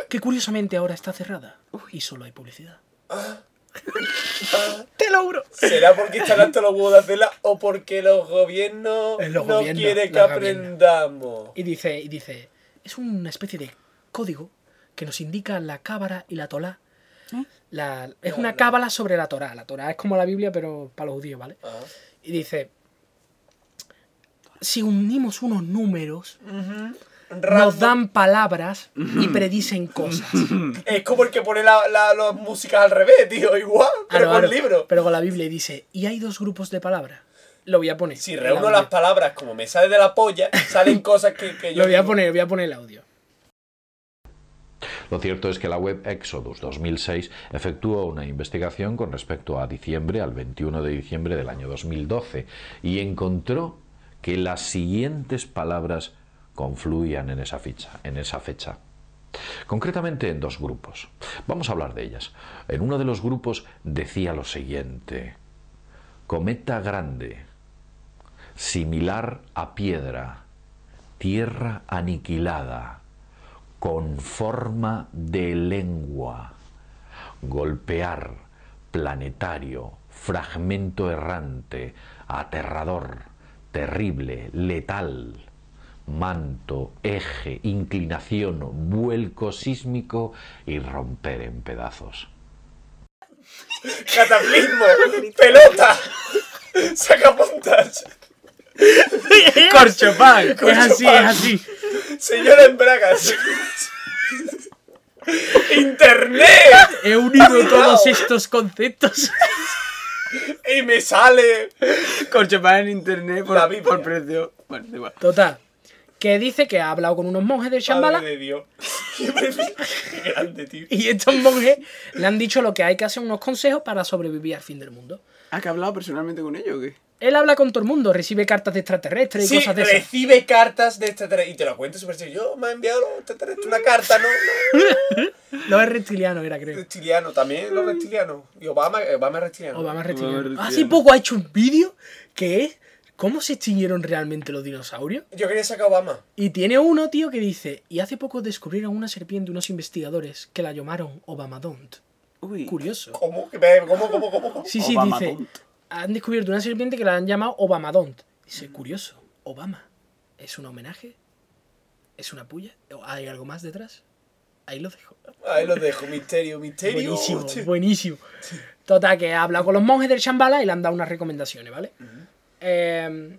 que curiosamente ahora está cerrada y solo hay publicidad. *laughs* Te lo juro. ¿Será porque están hartos los huevos de hacerla o porque los gobiernos Eh, los no gobiernos, quieren que los aprendamos? Y dice, y dice, es una especie de código que nos indica la cábala y la tolá. La, es una la- cábala sobre la Torá. La Torá es como la Biblia, pero para los judíos, ¿vale? Ajá. Y dice, si unimos unos números, nos dan palabras y predicen cosas. *laughs* Es como el que pone la, la, las músicas al revés, tío, igual, pero Claro, con claro. libro. Pero con la Biblia y dice, y hay dos grupos de palabras. Lo voy a poner. Si reúno la las palabras como me sale de la polla, salen cosas que, que yo. *laughs* Lo voy a poner, voy a poner el audio. Lo cierto es que la web Exodus 2006 efectuó una investigación con respecto a diciembre al 21 de diciembre del año 2012 y encontró que las siguientes palabras confluían en esa en esa fecha. Concretamente en dos grupos. Vamos a hablar de ellas. En uno de los grupos decía lo siguiente: cometa grande, similar a piedra, tierra aniquilada, con forma de lengua, golpear, planetario, fragmento errante, aterrador, terrible, letal, manto, eje, inclinación, vuelco sísmico y romper en pedazos. Cataclismo, pelota, sacapuntas, Corchopán. Es así, es así. señora en bragas, internet, He unido todos estos conceptos. y me sale. Corchopán en internet por, por precio. Bueno, igual. Total. Que dice que ha hablado con unos monjes del Shambhala Madre de Dios. *laughs* Qué grande, tío. y estos monjes le han dicho lo que hay que hacer unos consejos para sobrevivir al fin del mundo. ¿Has que hablado personalmente con ellos o qué? Él habla con todo el mundo, recibe cartas de extraterrestres y Sí, cosas de esas. recibe cartas de extraterrestres. Y te lo cuento súper sencillo. Yo me ha enviado los extraterrestres una carta, ¿no? *laughs* no. Es reptiliano, era, creo. Reptiliano, también los reptilianos. Y Obama, Obama es reptiliano. Obama es Obama reptiliano. es reptiliano. Hace poco ha hecho un vídeo que es cómo se extinguieron realmente los dinosaurios. Yo quería sacar a Obama. Y tiene uno, tío, que dice, y hace poco descubrieron una serpiente unos investigadores que la llamaron Obamadont. Uy. Curioso. ¿Cómo? ¿Qué me- ¿Cómo? ¿Cómo? ¿Cómo? cómo? Sí, sí, Obamadont. dice, han descubierto una serpiente que la han llamado Obamadont. Dice, curioso, Obama, ¿es un homenaje? ¿Es una puya? ¿O ¿Hay algo más detrás? Ahí lo dejo. Ahí lo dejo. Misterio, misterio. Buenísimo, buenísimo. Total, que ha hablado con los monjes del Shambhala y le han dado unas recomendaciones, ¿vale? Eh,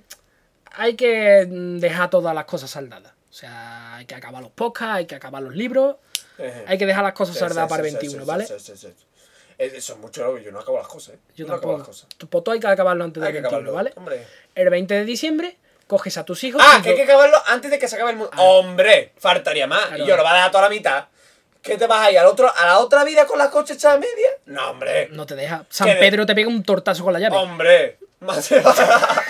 hay que dejar todas las cosas saldadas. O sea, hay que acabar los podcasts, hay que acabar los libros, Ejé. hay que dejar las cosas Sí, saldadas sí, para el sí, 21, sí, ¿vale? sí, sí, sí, sí. Eh, Eso es mucho, yo no acabo las cosas, ¿eh? Yo no acabo tampoco. las cosas. Tu poto hay que acabarlo antes del que 21, acabarlo, ¿vale? hombre. El 20 de diciembre coges a tus hijos. Ah, que hay que acabarlo antes de que se acabe el mundo. ¡Hombre! Faltaría más. Claro. Y yo lo va a dejar toda la mitad. ¿Qué te vas a ir al otro, a la otra vida con las coches a media? No, hombre. No te deja. San ¿Qué de- Pedro te pega un tortazo con la llave. Hombre. Más se va.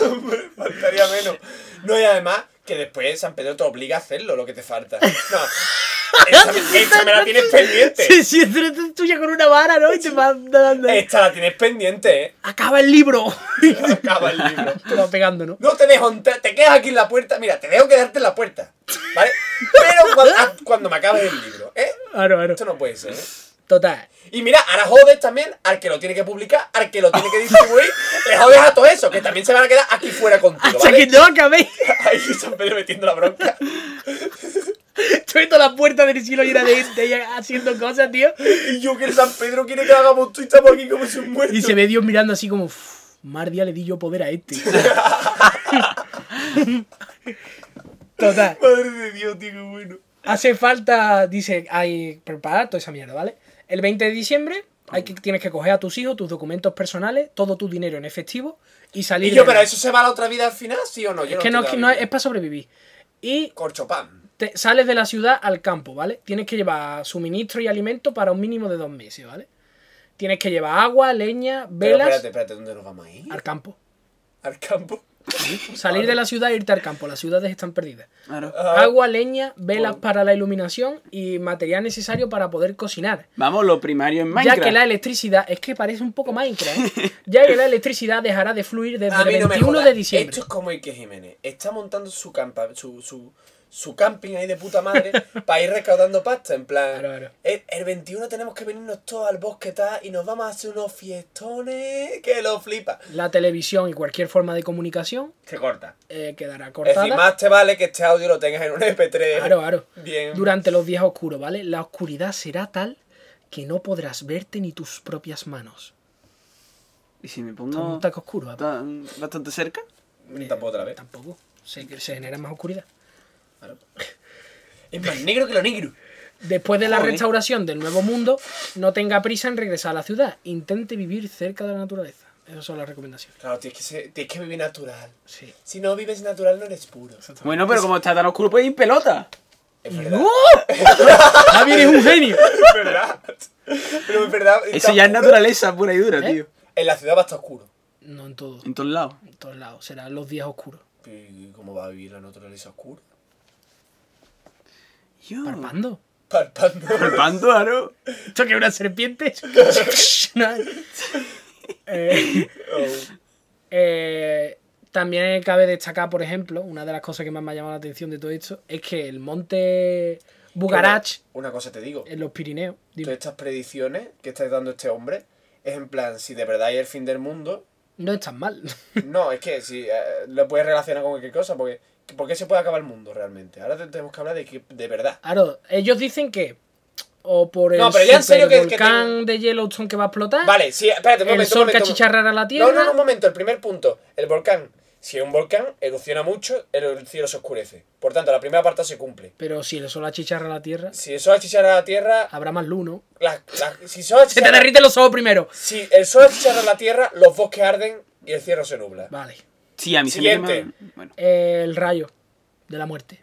Hombre, faltaría menos. No, y además, que después San Pedro te obliga a hacerlo, lo que te falta. No. Esta, esta me *laughs* la tienes pendiente. Sí, sí, es tuya con una vara, ¿no? Y te va dando. Esta la tienes pendiente, ¿eh? Acaba el libro. Acaba el libro. te va pegando, ¿no? No te dejo entrar, te quedas aquí en la puerta. Mira, te dejo quedarte en la puerta. ¿Vale? Pero cuando, ah, cuando me acabes el libro, ¿eh? Claro, claro. Esto no puede ser, ¿eh? Total. Y mira, ahora jodes también al que lo tiene que publicar, al que lo tiene que distribuir. *laughs* le jodes a todo eso, que también se van a quedar aquí fuera contigo, ¿vale? que no acabéis. *laughs* Ahí San Pedro metiendo la bronca. *laughs* Estoy toda la puerta del cielo llena de gente haciendo cosas, tío. Y yo que el San Pedro quiere que hagamos tú y estamos aquí como si un muerto. Y se ve Dios mirando así como. "Uf, Mar día le di yo poder a este. Total. Madre de Dios, tío, qué bueno. Hace falta, dice, hay preparar toda esa mierda, ¿vale? El 20 de diciembre hay que, tienes que coger a tus hijos, tus documentos personales, todo tu dinero en efectivo y salir Y yo, de- pero eso se va a la otra vida al final, ¿sí o no? Yo Es que no, estoy que no es, para sobrevivir. Y Corchopán. te- sales de la ciudad al campo, ¿vale? Tienes que llevar suministro y alimento para un mínimo de dos meses, ¿vale? Tienes que llevar agua, leña, Pero velas espérate, espérate, ¿dónde nos vamos a ir? al campo. Al campo. Salir de la ciudad e irte al campo. Las ciudades están perdidas. Claro. Ah, Agua, leña, velas Bueno. para la iluminación y material necesario para poder cocinar. Vamos, lo primario en Ya Minecraft. que la electricidad, es que parece un poco Minecraft, ¿eh? ya que la electricidad dejará de fluir desde el mí no me 21 jodas. de diciembre. Esto es como Ike Jiménez. Está montando su, campa, su, su, su camping ahí de puta madre *laughs* para ir recaudando pasta. En plan, Claro, claro. El, el 21 tenemos que venirnos todos al bosque tal, y nos vamos a hacer unos fiestones que lo flipa. La televisión y cualquier forma de comunicación Se corta. eh, quedará Es cortada. decir, más te vale que este audio lo tengas en un MP3. Claro, claro. Bien. Durante los días oscuros, ¿vale? La oscuridad será tal que no podrás verte ni tus propias manos. ¿Y si me pongo un taco oscuro, bastante cerca? Tampoco otra vez. Tampoco. Se, se genera más oscuridad. *laughs* Es más negro que lo negro. Después de la Joder. restauración del Nuevo Mundo, no tenga prisa en regresar a la ciudad. Intente vivir cerca de la naturaleza. Esas son las recomendaciones. Claro, tienes que, ser- tienes que vivir natural. Sí. Si no vives natural, no eres puro. Bueno, pero como está tan oscuro, puedes ir en pelota. Es verdad. *laughs* Javier es un genio. Es verdad. Pero es verdad. Eso ya es naturaleza pura y dura, ¿Eh? tío. En la ciudad va a estar oscuro. No en todo. En todos lados. En todos lados. Serán los días oscuros. ¿Y cómo va a vivir la naturaleza oscura? Yo. Parpando. Palpando. Palpando, claro. ¿Esto que es una serpiente? *laughs* *laughs* Eh, Oh. eh, también cabe destacar, por ejemplo, una de las cosas que más me ha llamado la atención de todo esto es que el monte Bugarach Una cosa te digo. en los Pirineos. dime, Todas estas predicciones que está dando este hombre es en plan, si de verdad hay el fin del mundo. no es tan mal. No, es que si eh, lo puedes relacionar con cualquier cosa, porque ¿por qué se puede acabar el mundo realmente? Ahora te- tenemos que hablar de que de verdad. Claro, ellos dicen que o por el No, pero ya en serio que- que volcán de Yellowstone que va a explotar, Vale, sí, espérate, un el momento. sol momento. cachicharrará la No, tierra. no, no, un momento, el primer punto. El volcán. Si es un volcán, erupciona mucho, el, el cielo se oscurece. Por tanto, la primera parte se cumple. Pero si el sol achicharra la tierra, Si el sol achicharra la tierra, habrá más luz, ¿no? la- la- si, el sol Se te derriten los ojos primero. si el sol achicharra la tierra, los bosques arden y el cielo se nubla. Vale. Sí, a mí Siguiente. se me. Bueno. El rayo de la muerte.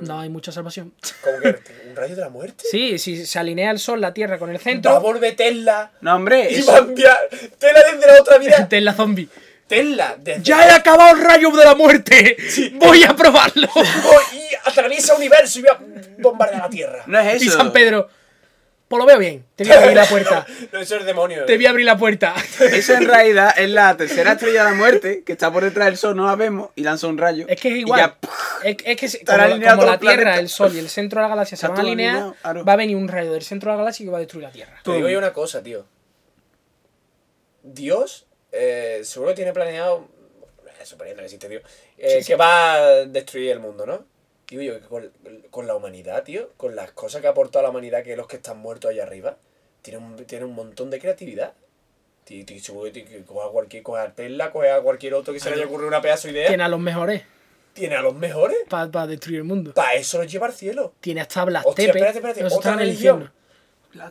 No hay mucha salvación. *laughs* ¿Cómo que un rayo de la muerte? Sí, si se alinea el sol, la tierra con el Va a centro, volver Tesla No, hombre. y eso- va a enviar Tesla desde la otra vida. *laughs* Tesla zombie. Tesla desde ¡Ya he acabado el rayo de la muerte! ¡Voy a probarlo! Oh, y atraviesa el universo y va a bombardear la Tierra. No es Y eso. San Pedro. Pues lo veo bien. Te voy a abrir la *laughs* puerta. No, eso es demonio. Te voy a abrir la puerta. *laughs* Eso en realidad es la tercera estrella de la muerte que está por detrás del sol, no la vemos y lanza un rayo. Es que es y igual. ya, Es, es que como, la planeta. Tierra, el Sol y el centro de la galaxia se van a alinear, va a venir un rayo del centro de la galaxia que va a destruir la Tierra. Te digo yo una cosa, tío. Dios eh, seguro que tiene planeado, eh, suponiendo que existe Dios, eh, que va a destruir el mundo, ¿no? Digo yo que con, con la humanidad, tío, con las cosas que ha aportado la humanidad, que los que están muertos allá arriba, tiene un, tiene un montón de creatividad. Que que coger a cualquier, coger a Tesla, coger a cualquier otro que se le haya ocurrido una pedazo de idea. Tiene a los mejores Tiene a los mejores. para destruir el mundo. Para eso los lleva al cielo. Tiene hasta Blas Hostia, Tepe. espérate, espérate, Los otra religión.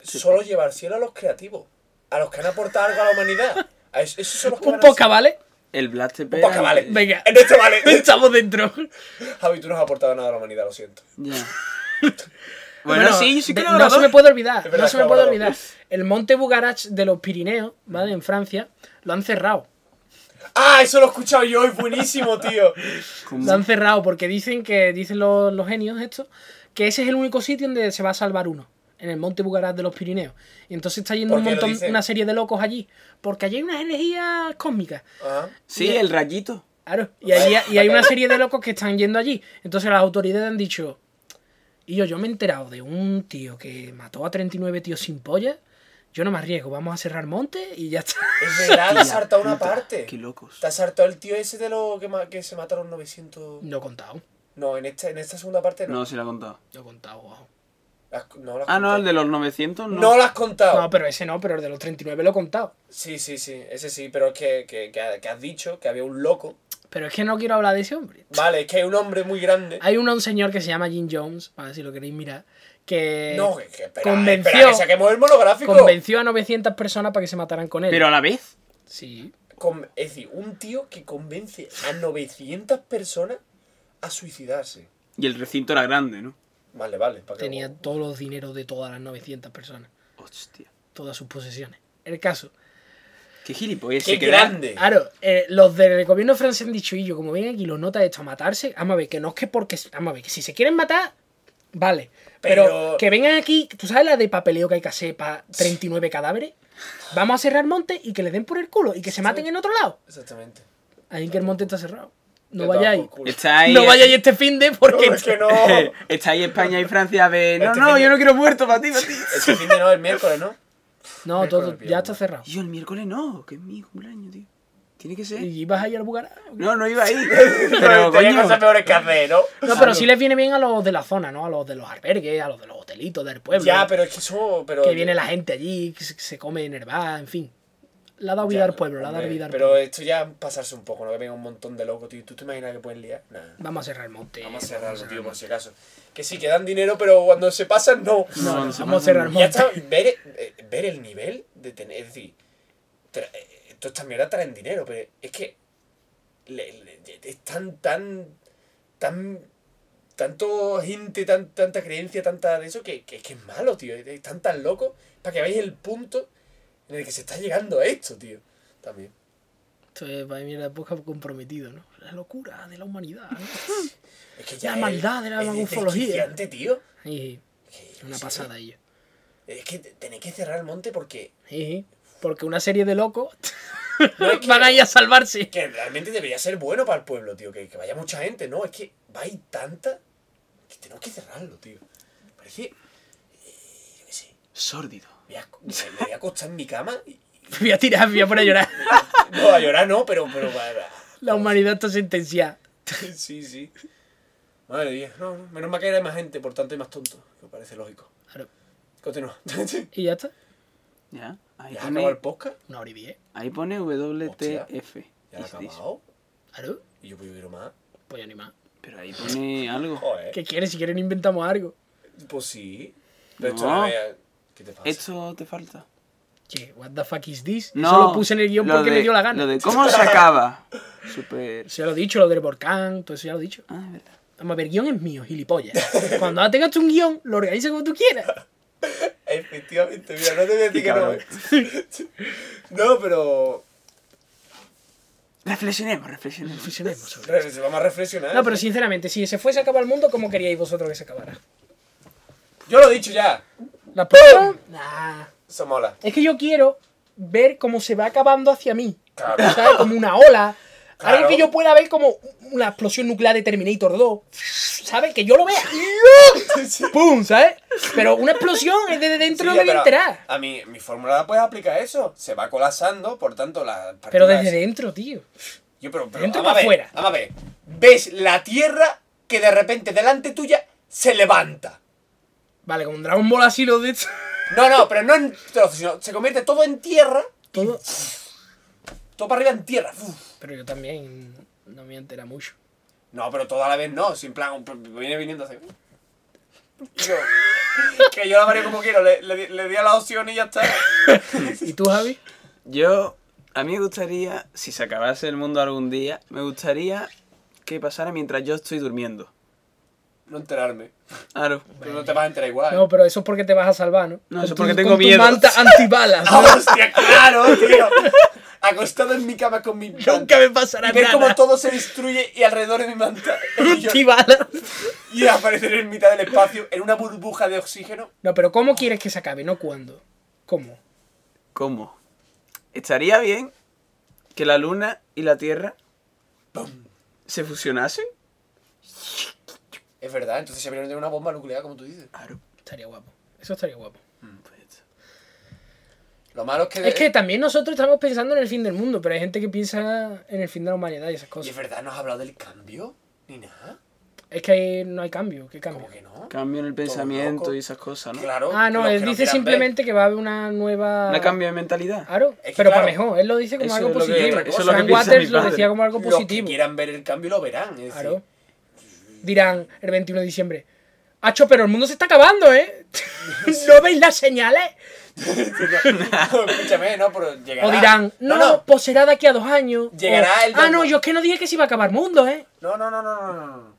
Solo lleva al cielo a los creativos. A los que han aportado algo a la humanidad. A es- esos son los que Un poca. ¿vale? El Blast Un poca, vale. Venga. En este vale. *laughs* Estamos dentro. Javi, tú no has aportado nada a la humanidad, lo siento. Ya. *laughs* Bueno, sí, yo sí no se me puede olvidar. Verdad No se me puede olvidar. El monte Bugarach de los Pirineos, ¿vale? En Francia, lo han cerrado. ¡Ah! Eso lo he escuchado yo, es buenísimo, tío. Lo han cerrado porque dicen que, dicen los, los genios estos, que ese es el único sitio donde se va a salvar uno. En el monte Bugarach de los Pirineos. Y entonces está yendo ¿Por un lo montón, una serie de locos allí. Porque allí hay unas energías cósmicas. Ajá. Sí, el rayito. Claro. Y, allí, y hay una serie de locos que están yendo allí. Entonces las autoridades han dicho. Y yo, yo me he enterado de un tío que mató a 39 tíos sin polla. Yo no me arriesgo, vamos a cerrar monte y ya está. Es verdad, te has Tía saltado una parte. Qué locos. Te has saltado el tío ese de lo que, que se mataron 900. No he contado. No, en esta, en esta segunda parte no. No, se lo ha contado. No he contado, guau. Las- no, las Ah, no, el de los 900 no. No lo has contado. No, pero ese no, pero el de los 39 lo he contado. Sí, sí, sí, ese sí, pero es que, que, que ha- que has dicho que había un loco. Pero es que no quiero hablar de ese hombre. Vale, es que hay un hombre muy grande. Hay un, un señor que se llama Jim Jones, para ver si lo queréis mirar, que No, que, que espera, convenció- espera, que saquemos el monográfico. convenció a 900 personas para que se mataran con él. Pero a la vez. Sí. Con- es decir, un tío que convence a 900 personas a suicidarse. Y el recinto era grande, ¿no? Vale, vale. ¿para qué? Tenía todos los dineros de todas las 900 personas. Hostia. Todas sus posesiones. El caso. Qué gilipollas. ¡Qué grande! Claro, eh, los del gobierno francés han dicho, y yo, como ven aquí los notas esto a matarse, vamos a ver, que no es que porque. Vamos a ver, que si se quieren matar, vale. Pero, Pero- que vengan aquí, ¿tú sabes la de papeleo que hay que hacer para 39 cadáveres? Vamos a cerrar monte y que le den por el culo y que se maten en otro lado. Exactamente. Ahí que el monte está cerrado. No vayáis. No vayáis este fin de porque. No, es que no. *laughs* Está ahí España y Francia de. No, Este no, yo no quiero muerto para ti, para ti. *laughs* Este fin de no, el miércoles, ¿no? No, todo, ya está cerrado. Y yo el miércoles no, que es mi cumpleaños, tío. Tiene que ser. ¿Y vas a ir al Bugará? No, no iba ahí. *laughs* Pero Pero, tenía coño. cosas peores que hacer, ¿no? No, pero sí les viene bien a los de la zona, ¿no? A los de los albergues, a los de los hotelitos del pueblo. Ya, pero es que eso. Pero que viene la gente allí, que se, se come en el bar, en fin. Dado vida al pueblo, le ha dado Hombre, vida al Pero pueblo. esto ya pasarse un poco, ¿no? Que venga un montón de locos, tío. ¿Tú te imaginas que pueden liar? Nah. Vamos a cerrar el monte. Vamos a cerrarlo, tío, el por si acaso. Que sí, que dan dinero, pero cuando se pasan, no. No, monte. no se Vamos a cerrar el Y ya monte. está, ver, eh, ver el nivel de tener. Es decir, tra- eh, todas estas mierdas traen dinero, pero es que. le- le- es tan, tan. tan. tanto gente, tan, tanta creencia, tanta de eso, que, que, que es malo, tío. Están tan locos para que veáis el punto en el que se está llegando a esto, tío. También. Esto es para mí la época comprometido, ¿no? La locura de la humanidad. ¿no? *laughs* Es que La es- maldad de la es ufología. desquiciante, tío. Y Que- una sí, pasada ello. Es que tenéis que cerrar el monte porque. Sí, porque una serie de locos *laughs* No es que- *laughs* van a ir a salvarse. que realmente debería ser bueno para el pueblo, tío. Que, que vaya mucha gente, ¿no? Es que va a ir tanta que tenemos que cerrarlo, tío. Parece. eh, yo qué sé. Sórdido. Me voy, a, me- me voy a acostar en mi cama y. Voy a tirar, voy a poner a llorar. *laughs* No, a llorar no, pero. pero. La humanidad está sentenciada. *laughs* Sí, sí. Madre mía. No, no. Menos mal que hay más gente, por tanto hay más tontos. Me parece lógico. Claro. Continúa. *laughs* Y ya está. Ya. Ahí ¿Ya acabado el pone, podcast? Una hora y diez. ahí pone WTF. ¿Ya ha Is this. acabado? Claro. Y yo puedo vivir más. Pues ya ni más. Pero ahí pone algo. Joder. ¿Qué quieres? Si quieren inventamos algo. Pues sí. Pero esto No. ¿Qué te pasa? Esto te falta. ¿Qué? ¿What the fuck is this? No. Eso lo puse en el guion porque de- me dio la gana. Lo de cómo se acaba. *laughs* Super. Ya lo he dicho, lo del volcán, todo eso ya lo he dicho. Ah, es verdad. Vamos a ver, guion es mío, gilipollas. Cuando ahora tengas un guion, lo organizas como tú quieras. *laughs* Efectivamente, mira, no te voy a decir que no. *laughs* No, pero. Reflexionemos, reflexionemos. Reflexionemos sobre eso. Vamos a reflexionar. No, pero sinceramente, si se fuese a acabar el mundo, ¿cómo queríais vosotros que se acabara? Yo lo he dicho ya. ¿La explosión? Nah. Eso mola. Es que yo quiero ver cómo se va acabando hacia mí. Claro. ¿Sabes? Como una ola. Claro. Algo que yo pueda ver como una explosión nuclear de Terminator 2. ¿Sabes? Que yo lo vea. *laughs* ¡Pum! ¿Sabes? Pero una explosión es desde dentro no Sí, me voy a enterar. A mí, mi fórmula la puedes aplicar eso. Se va colapsando, por tanto, la. Pero desde dentro, tío. Yo, pero, pero, dentro para ver, afuera. Vamos a ver. Ves la tierra que de repente delante tuya se levanta. Vale, como un Dragon Ball así lo de. No, no, pero no en trozos, sino se convierte todo en tierra. Todo. Todo para arriba en tierra. Uf. Pero yo también no me entera mucho. No, pero toda la vez no. Sin plan, viene viniendo así. Yo, *laughs* que yo la mario como quiero. Le, le, le di a la opción y ya está. ¿Y tú, Javi? Yo, a mí me gustaría, si se acabase el mundo algún día, me gustaría que pasara mientras yo estoy durmiendo. No enterarme. Claro. Pero no te vas a enterar igual. No, pero eso es porque te vas a salvar, ¿no? No, eso tu- porque tengo con tu miedo. manta antibalas. ¡Ah, *laughs* hostia, claro, tío! Acostado en mi cama con mi manta. Nunca me pasará Y ver cómo todo se destruye y alrededor de mi manta. *laughs* Y, Antibalas. y aparecer en mitad del espacio en una burbuja de oxígeno. No, pero ¿cómo quieres que se acabe? No cuándo. ¿Cómo? ¿Cómo? Estaría bien que la luna y la tierra se fusionasen. Es verdad, entonces se de una bomba nuclear, como tú dices. Claro. Estaría guapo. Eso estaría guapo. Pues, Lo malo es que. Es que también nosotros estamos pensando en el fin del mundo, pero hay gente que piensa en el fin de la humanidad y esas ¿Y cosas. es verdad, no has hablado del cambio? Ni nada. Es que ahí no hay cambio. ¿Qué cambio? ¿Cómo que no? cambio en el pensamiento y esas cosas, ¿no? Claro. Ah, no, él no dice simplemente que va a haber una nueva. Una cambio de mentalidad. Claro, Es que pero claro, para mejor. Él lo dice como eso algo que- positivo. eso es lo que Waters mi lo padre. decía como algo Los que quieran ver el cambio lo verán. Es decir, Claro. Dirán el 21 de diciembre. Hacho, pero el mundo se está acabando, ¿eh? *laughs* ¿No veis las señales? no, *laughs* escúchame, no, pero llegará. O dirán, no, no. pues será de aquí a dos años. Llegará O, el Ah, no, yo es que no dije que se iba a acabar el mundo, ¿eh? No, no, no, no, no, no, no.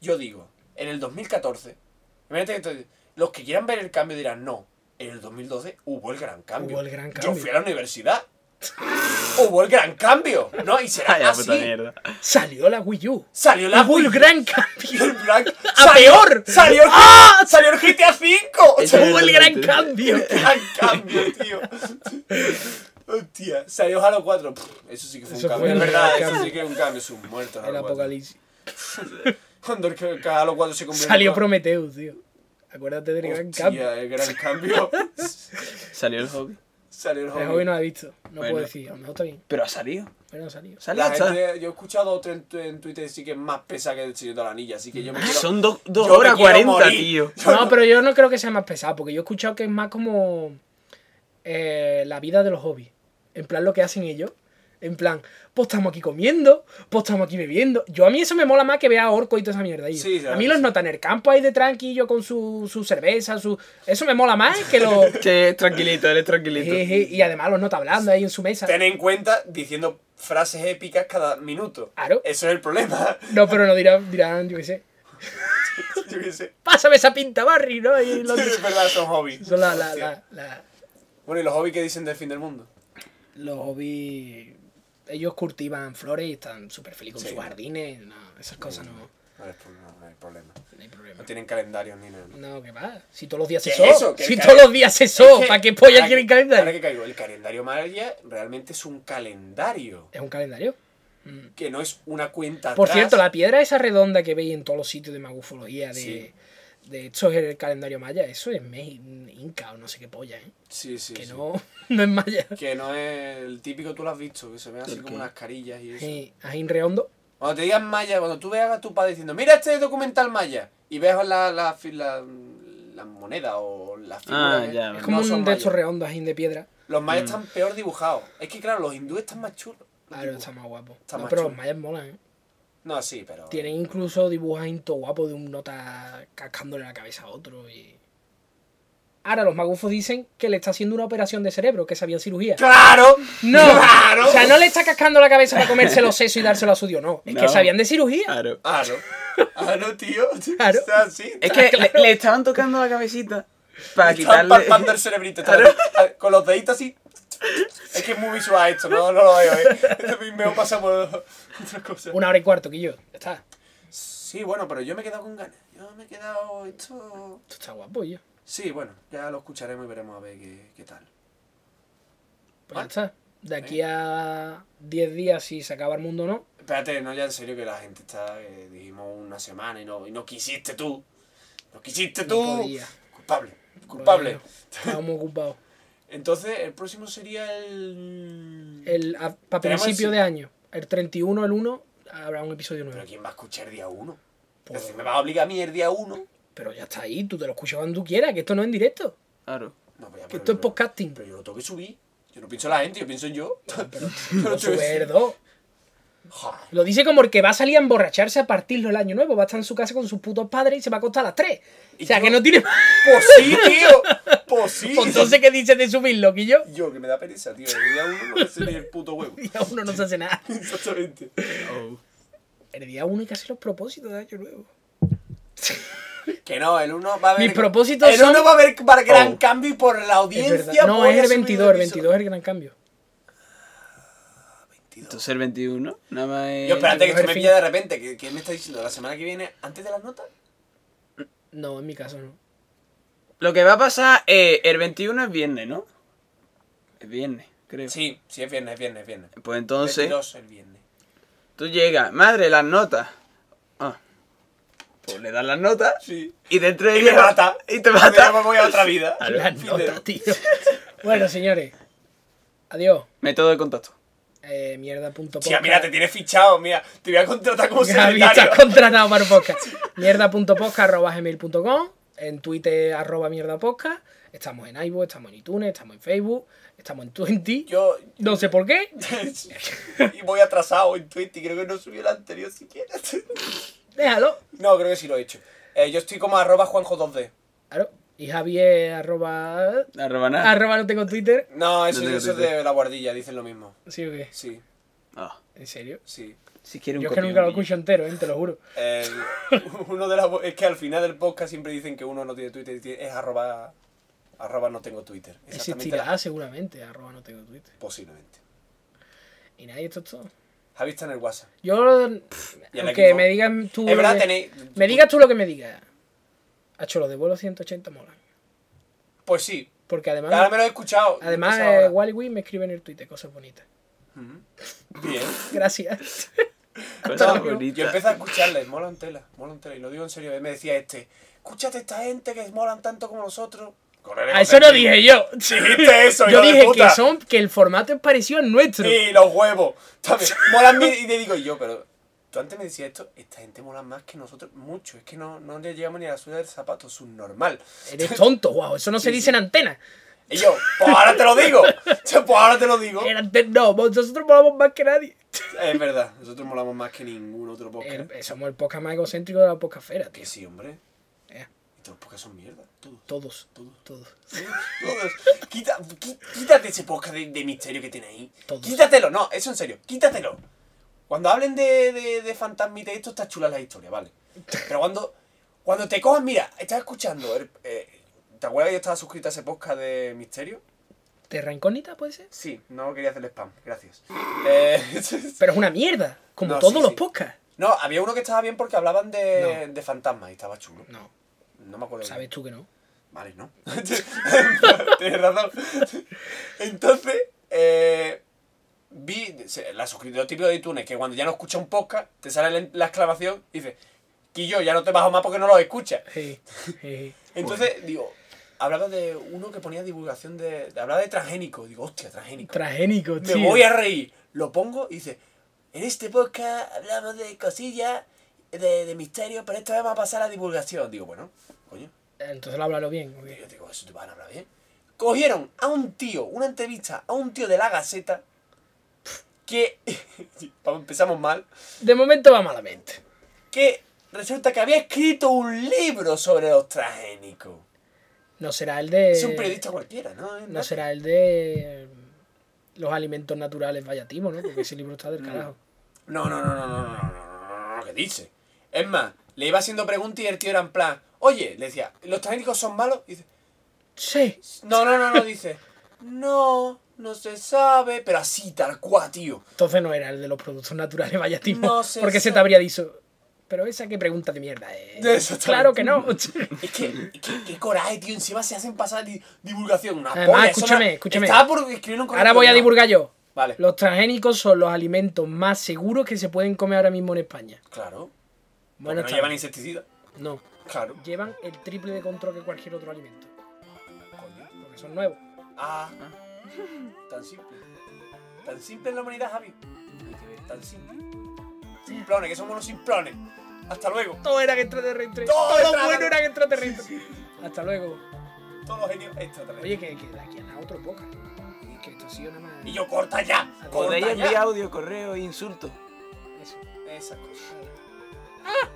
Yo digo, en el 2014, imagínate que te- los que quieran ver el cambio dirán, no, en el 2012 hubo el gran cambio. Hubo el gran Yo cambio. fui a la universidad. Hubo el gran cambio, ¿no? Y será Vaya así. puta mierda. Salió la Wii U. Salió la Hubo el Wii- gran *laughs* cambio. el gran- *laughs* ¡A peor! Salió el, ¡Ah! salió el GTA V. Eso Hubo el gran cambio. gran cambio, tío. Hostia, salió Halo 4. Pff, Eso sí que fue Eso un cambio. fue Es un verdad, gran eso cambio. sí que es un cambio. Es un muerto. El *laughs* Halo 4. apocalipsis. Cuando el que- que Halo 4 se convirtió Salió Prometheus, tío. Acuérdate del gran Hostia, cambio. el gran cambio. Salió el hobby. Salió el El hobby. joven no lo ha visto. No Bueno. puedo decir. A lo mejor está bien. Pero ha salido. Pero no ha salido. Salió La gente, yo he escuchado otro en, en Twitter sí que es más pesa que el Señor de la Anilla, así que yo me Ah, quiero... Son horas quiero cuarenta, morir. tío. *laughs* No, pero yo no creo que sea más pesado, porque yo he escuchado que es más como eh, la vida de los hobbies. En plan lo que hacen ellos. En plan, pues estamos aquí comiendo, pues estamos aquí bebiendo. Yo a mí eso me mola más que vea a Orco y toda esa mierda ahí. Sí, a mí los notan en el campo ahí de tranquillo con su, su cerveza, su. Eso me mola más que los. Que es tranquilito, él es tranquilito. Jeje, y además los nota hablando ahí en su mesa. Ten en cuenta diciendo frases épicas cada minuto. Claro. Eso es el problema. No, pero no dirán, dirán, yo qué sé. *laughs* Yo qué sé. Pásame esa pinta, Barry, ¿no? Y los- Es verdad, son hobbies. Son la, la, la- Bueno, ¿y los hobbies que dicen del fin del mundo? los hobbies. Ellos cultivan flores y están súper felices con Sí. sus jardines. No, esas cosas no, No hay, pro- no, no hay problema. no hay problema. No tienen calendarios ni nada. ¿no? No, que va. Si todos los días se ¿Qué so. Si todos los días se so. ¿Para qué polla ahora quieren que- Ahora calendario? que caigo, el calendario maya realmente es un calendario. Es un calendario. Que no es una cuenta Por atrás. cierto, la piedra esa redonda que veis en todos los sitios de magufología, de, Sí. De esto es el calendario maya, eso es me- inca o no sé qué polla, ¿eh? Sí, sí, que sí. no, *laughs* no es maya. Que no es el típico, tú lo has visto, que se ven así ¿El como unas carillas y eso. Sí, Ajín Redondo. Cuando te digan maya, cuando tú veas a tu padre diciendo, mira este documental maya, y veas la, la, la, la moneda o la figura, Ah, ya, no Es como son un de estos redondos ajín de piedra. Los mayas Mm. están peor dibujados. Es que claro, los hindúes están más chulos. los Claro, está más guapo. Está No, más pero chulo. los mayas molan, ¿eh? No, sí, pero... Tienen incluso dibujos ahí todo guapo de un nota cascándole la cabeza a otro y... Ahora los magufos dicen que le está haciendo una operación de cerebro, que sabían cirugía. ¡Claro! No, *laughs* ¡Claro! o sea, no le está cascando la cabeza para comerse los sesos y dárselo a su dios, no. Es que No. sabían de cirugía. Claro. Ah, no. Ah, no, tío. *laughs* Claro. Está así. Es que le, le estaban tocando la cabecita para Están quitarle. palpando el cerebrito. así, Con los deditos así. Es que es muy visual esto, no, no lo veo, ¿eh? *laughs* Mí me pasa por *laughs* Una hora y cuarto, que yo. Ya está. Sí, bueno, pero yo me he quedado con ganas. Yo me he quedado esto... Esto está guapo, yo. Sí, bueno, ya lo escucharemos y veremos a ver qué, qué tal. Pues ya está. De aquí a 10 días, si se acaba el mundo o no. Espérate, no, ya en serio que la gente está... eh, dijimos una semana y no, y no quisiste tú. No quisiste No tú. podía. Culpable. Culpable. Bueno, Estábamos ocupados. *laughs* Entonces, el próximo sería el... El, a- para principio el- de año, el 31, el 1, habrá un episodio nuevo. Pero ¿quién va a escuchar día uno? Pues- Es decir, me va a obligar a mí el día uno. Pero ya está ahí, tú te lo escuchas cuando tú quieras, que esto no es en directo. Claro. No, pues ya, Que pero esto es podcasting. Pero yo lo tengo que subir. Yo no pienso en la gente, yo pienso en yo. Pero *laughs* no tengo que- sube dos. Joder. Lo dice como el que va a salir a emborracharse a partirlo el año nuevo. Va a estar en su casa con sus putos padres y se va a acostar a las 3. Y O sea, yo- que no tiene. Pues sí, tío. Pues sí. Pues entonces, ¿qué dices de subirlo, que yo? Que me da pereza, tío. El día uno no sé ni el puto huevo. *laughs* Día uno no se hace nada. *laughs* Exactamente. Oh. El día uno hay que hacer los propósitos de año nuevo. Que no, el uno va a haber. Mis propósitos El uno son- va a haber para gran Oh. cambio y por la audiencia. No, es el subir 22, el episodio. 22 es el gran cambio. Entonces el 21, nada más es... Yo, espérate, que esto me pilla de repente. ¿Qué, qué me está diciendo? ¿La semana que viene, antes de las notas? No, en mi caso no. Lo que va a pasar, eh, el 21 es viernes, ¿no? Es viernes, creo. Sí, sí, es viernes, es viernes, es viernes. Pues entonces, 22 el viernes. tú llegas, madre, las notas. Ah. Pues le das las notas Sí. y dentro de Y me días- mata. Y te mata. me voy a otra vida. La Fin nota, de- tío. *laughs* Bueno, señores. Adiós. Método de contacto. Eh, mierda.podcast. Tía, mira, te tienes fichado, mira. Te voy a contratar como *laughs* secretario. estás contratado para un podcast. *laughs* Mierda.podcast.gmail.com En Twitter, arroba mierdapodcast. Estamos en iVoox, estamos en iTunes, estamos en Facebook, estamos en Twenty. Yo. No sé por qué. *laughs* y voy atrasado en Twitter. Creo que no subió el anterior siquiera. Déjalo. no, creo que sí lo he hecho. Eh, yo estoy como arroba Juanjo2D. Claro. Y Javier, arroba. Arroba nada. Arroba no tengo Twitter. No, eso, No tengo eso es de la guardilla, dicen lo mismo. ¿Sí o qué? Sí, Ah, ¿En serio? sí. si quiere un Yo es que nunca lo escucho entero, ¿eh? te lo juro. El- *laughs* uno de las, es que al final del podcast siempre dicen que uno no tiene Twitter, es arroba, arroba no tengo Twitter. Existirá seguramente, arroba no tengo Twitter. Posiblemente. Y nada, y esto es todo. Javi está en el WhatsApp. Yo, Y el aunque equipo. me digas tú. Es verdad, que- tenéis. Me digas tú lo que me digas. Hacho, los de vuelo 180 molan. Pues sí. Porque además. Ahora me lo he escuchado. Además, eh, Wally me escribe en el Twitter cosas bonitas. Bien. *laughs* Gracias. Cosas No, bonitas. yo empecé a escucharles, molan tela, molan tela. Y lo digo en serio, él me decía este, escúchate a esta gente que molan tanto como nosotros. A eso no dije yo. Dijiste eso, Yo dije que son que el formato es parecido al nuestro. Y los huevos. También. *laughs* Molan bien. Y te digo yo, pero tú antes me decías esto, esta gente mola más que nosotros mucho. Es que no, no le llegamos ni a la suela del zapato, subnormal. Eres tonto, wow. Eso no se dice sí. en antena. Y yo, pues ahora te lo digo. *laughs* Yo, pues ahora te lo digo. No, nosotros molamos más que nadie. Es verdad, nosotros molamos más que ningún otro podcast. El- eh, somos el podcast más egocéntrico de la podcastfera, tío. Que sí, hombre. Eh, Y todos los podcasts son mierda. Todos. todos, Todos. todos. Todos. Quita- quítate ese podcast de, de misterio que tiene ahí. Todos. Quítatelo, no, eso en serio, quítatelo. Cuando hablen de, de, de fantasmita y esto, está chula la historia, ¿vale? Pero cuando, cuando te cojas, mira, estás escuchando. el- eh, ¿Te acuerdas que yo estaba suscrito a ese podcast de misterio? ¿Terra incógnita puede ser? Sí, no quería hacerle spam, gracias. *laughs* Eh, *laughs* Pero es una mierda, como No, todos sí, los sí. podcasts. no, había uno que estaba bien porque hablaban de, de fantasmas y estaba chulo. No, No me acuerdo. sabes tú que no. Vale, ¿no? *laughs* Tienes razón. Entonces, la suscripción típico de iTunes, que cuando ya no escucha un podcast, te sale la- la exclamación y dice, Quillo, ya no te bajo más porque no lo escuchas. Sí, sí. Entonces, digo, hablaba de uno que ponía divulgación de... de- hablaba de transgénico. Digo, hostia, transgénico. Transgénico, Me tío. voy a reír. Lo pongo y dice, en este podcast hablamos de cosillas, de, de misterio, pero esta vez va a pasar a divulgación. Digo, bueno, coño. Entonces lo háblalo bien. Yo digo, eso te van a hablar bien. Cogieron a un tío, una entrevista a un tío de la Gaceta, que... empezamos mal. De momento va malamente. Que resulta que había escrito un libro sobre los transgénicos. No será el de... Es un periodista cualquiera, ¿no? No, será el de... Los alimentos naturales vayatimo, ¿no? Porque ese libro está del carajo. No, no, no, no, no, no, no, no, ¿qué dice? Es más, le iba haciendo preguntas y el tío era en plan, oye, le decía, ¿los transgénicos son malos? Y dice, sí. No, no, no, no, dice, no, no se sabe, pero así, tal cual, tío. Entonces no era el de los productos naturales vallativos. No se porque se te habría dicho. Pero esa qué pregunta de mierda es. *laughs* Exactamente. Claro que no. *laughs* Es que, qué coraje, tío. Encima se hacen pasar di- divulgación. Una Además, polla, escúchame, no- escúchame. Estaba por escribir un Ahora voy a divulgar yo. Vale. Los transgénicos son los alimentos más seguros que se pueden comer ahora mismo en España. Claro. Bueno, no llevan insecticida. No. Claro. Llevan el triple de control que cualquier otro alimento. Coño. Porque son nuevos. Ah. Tan simple. Tan simple es la humanidad, Javi. Tan simple. Simplones, que somos los simplones. Hasta luego. Todos eran extraterrestres. Todos Todos eran- buenos eran extraterrestres. Hasta luego. Todos los genios extraterrestres. Oye, que, que de aquí a otro poca. Y que esto ha sido nada más. Y yo, corta ya. Podéis enviar audio, correo e insultos. Eso. Esa cosa. Ah,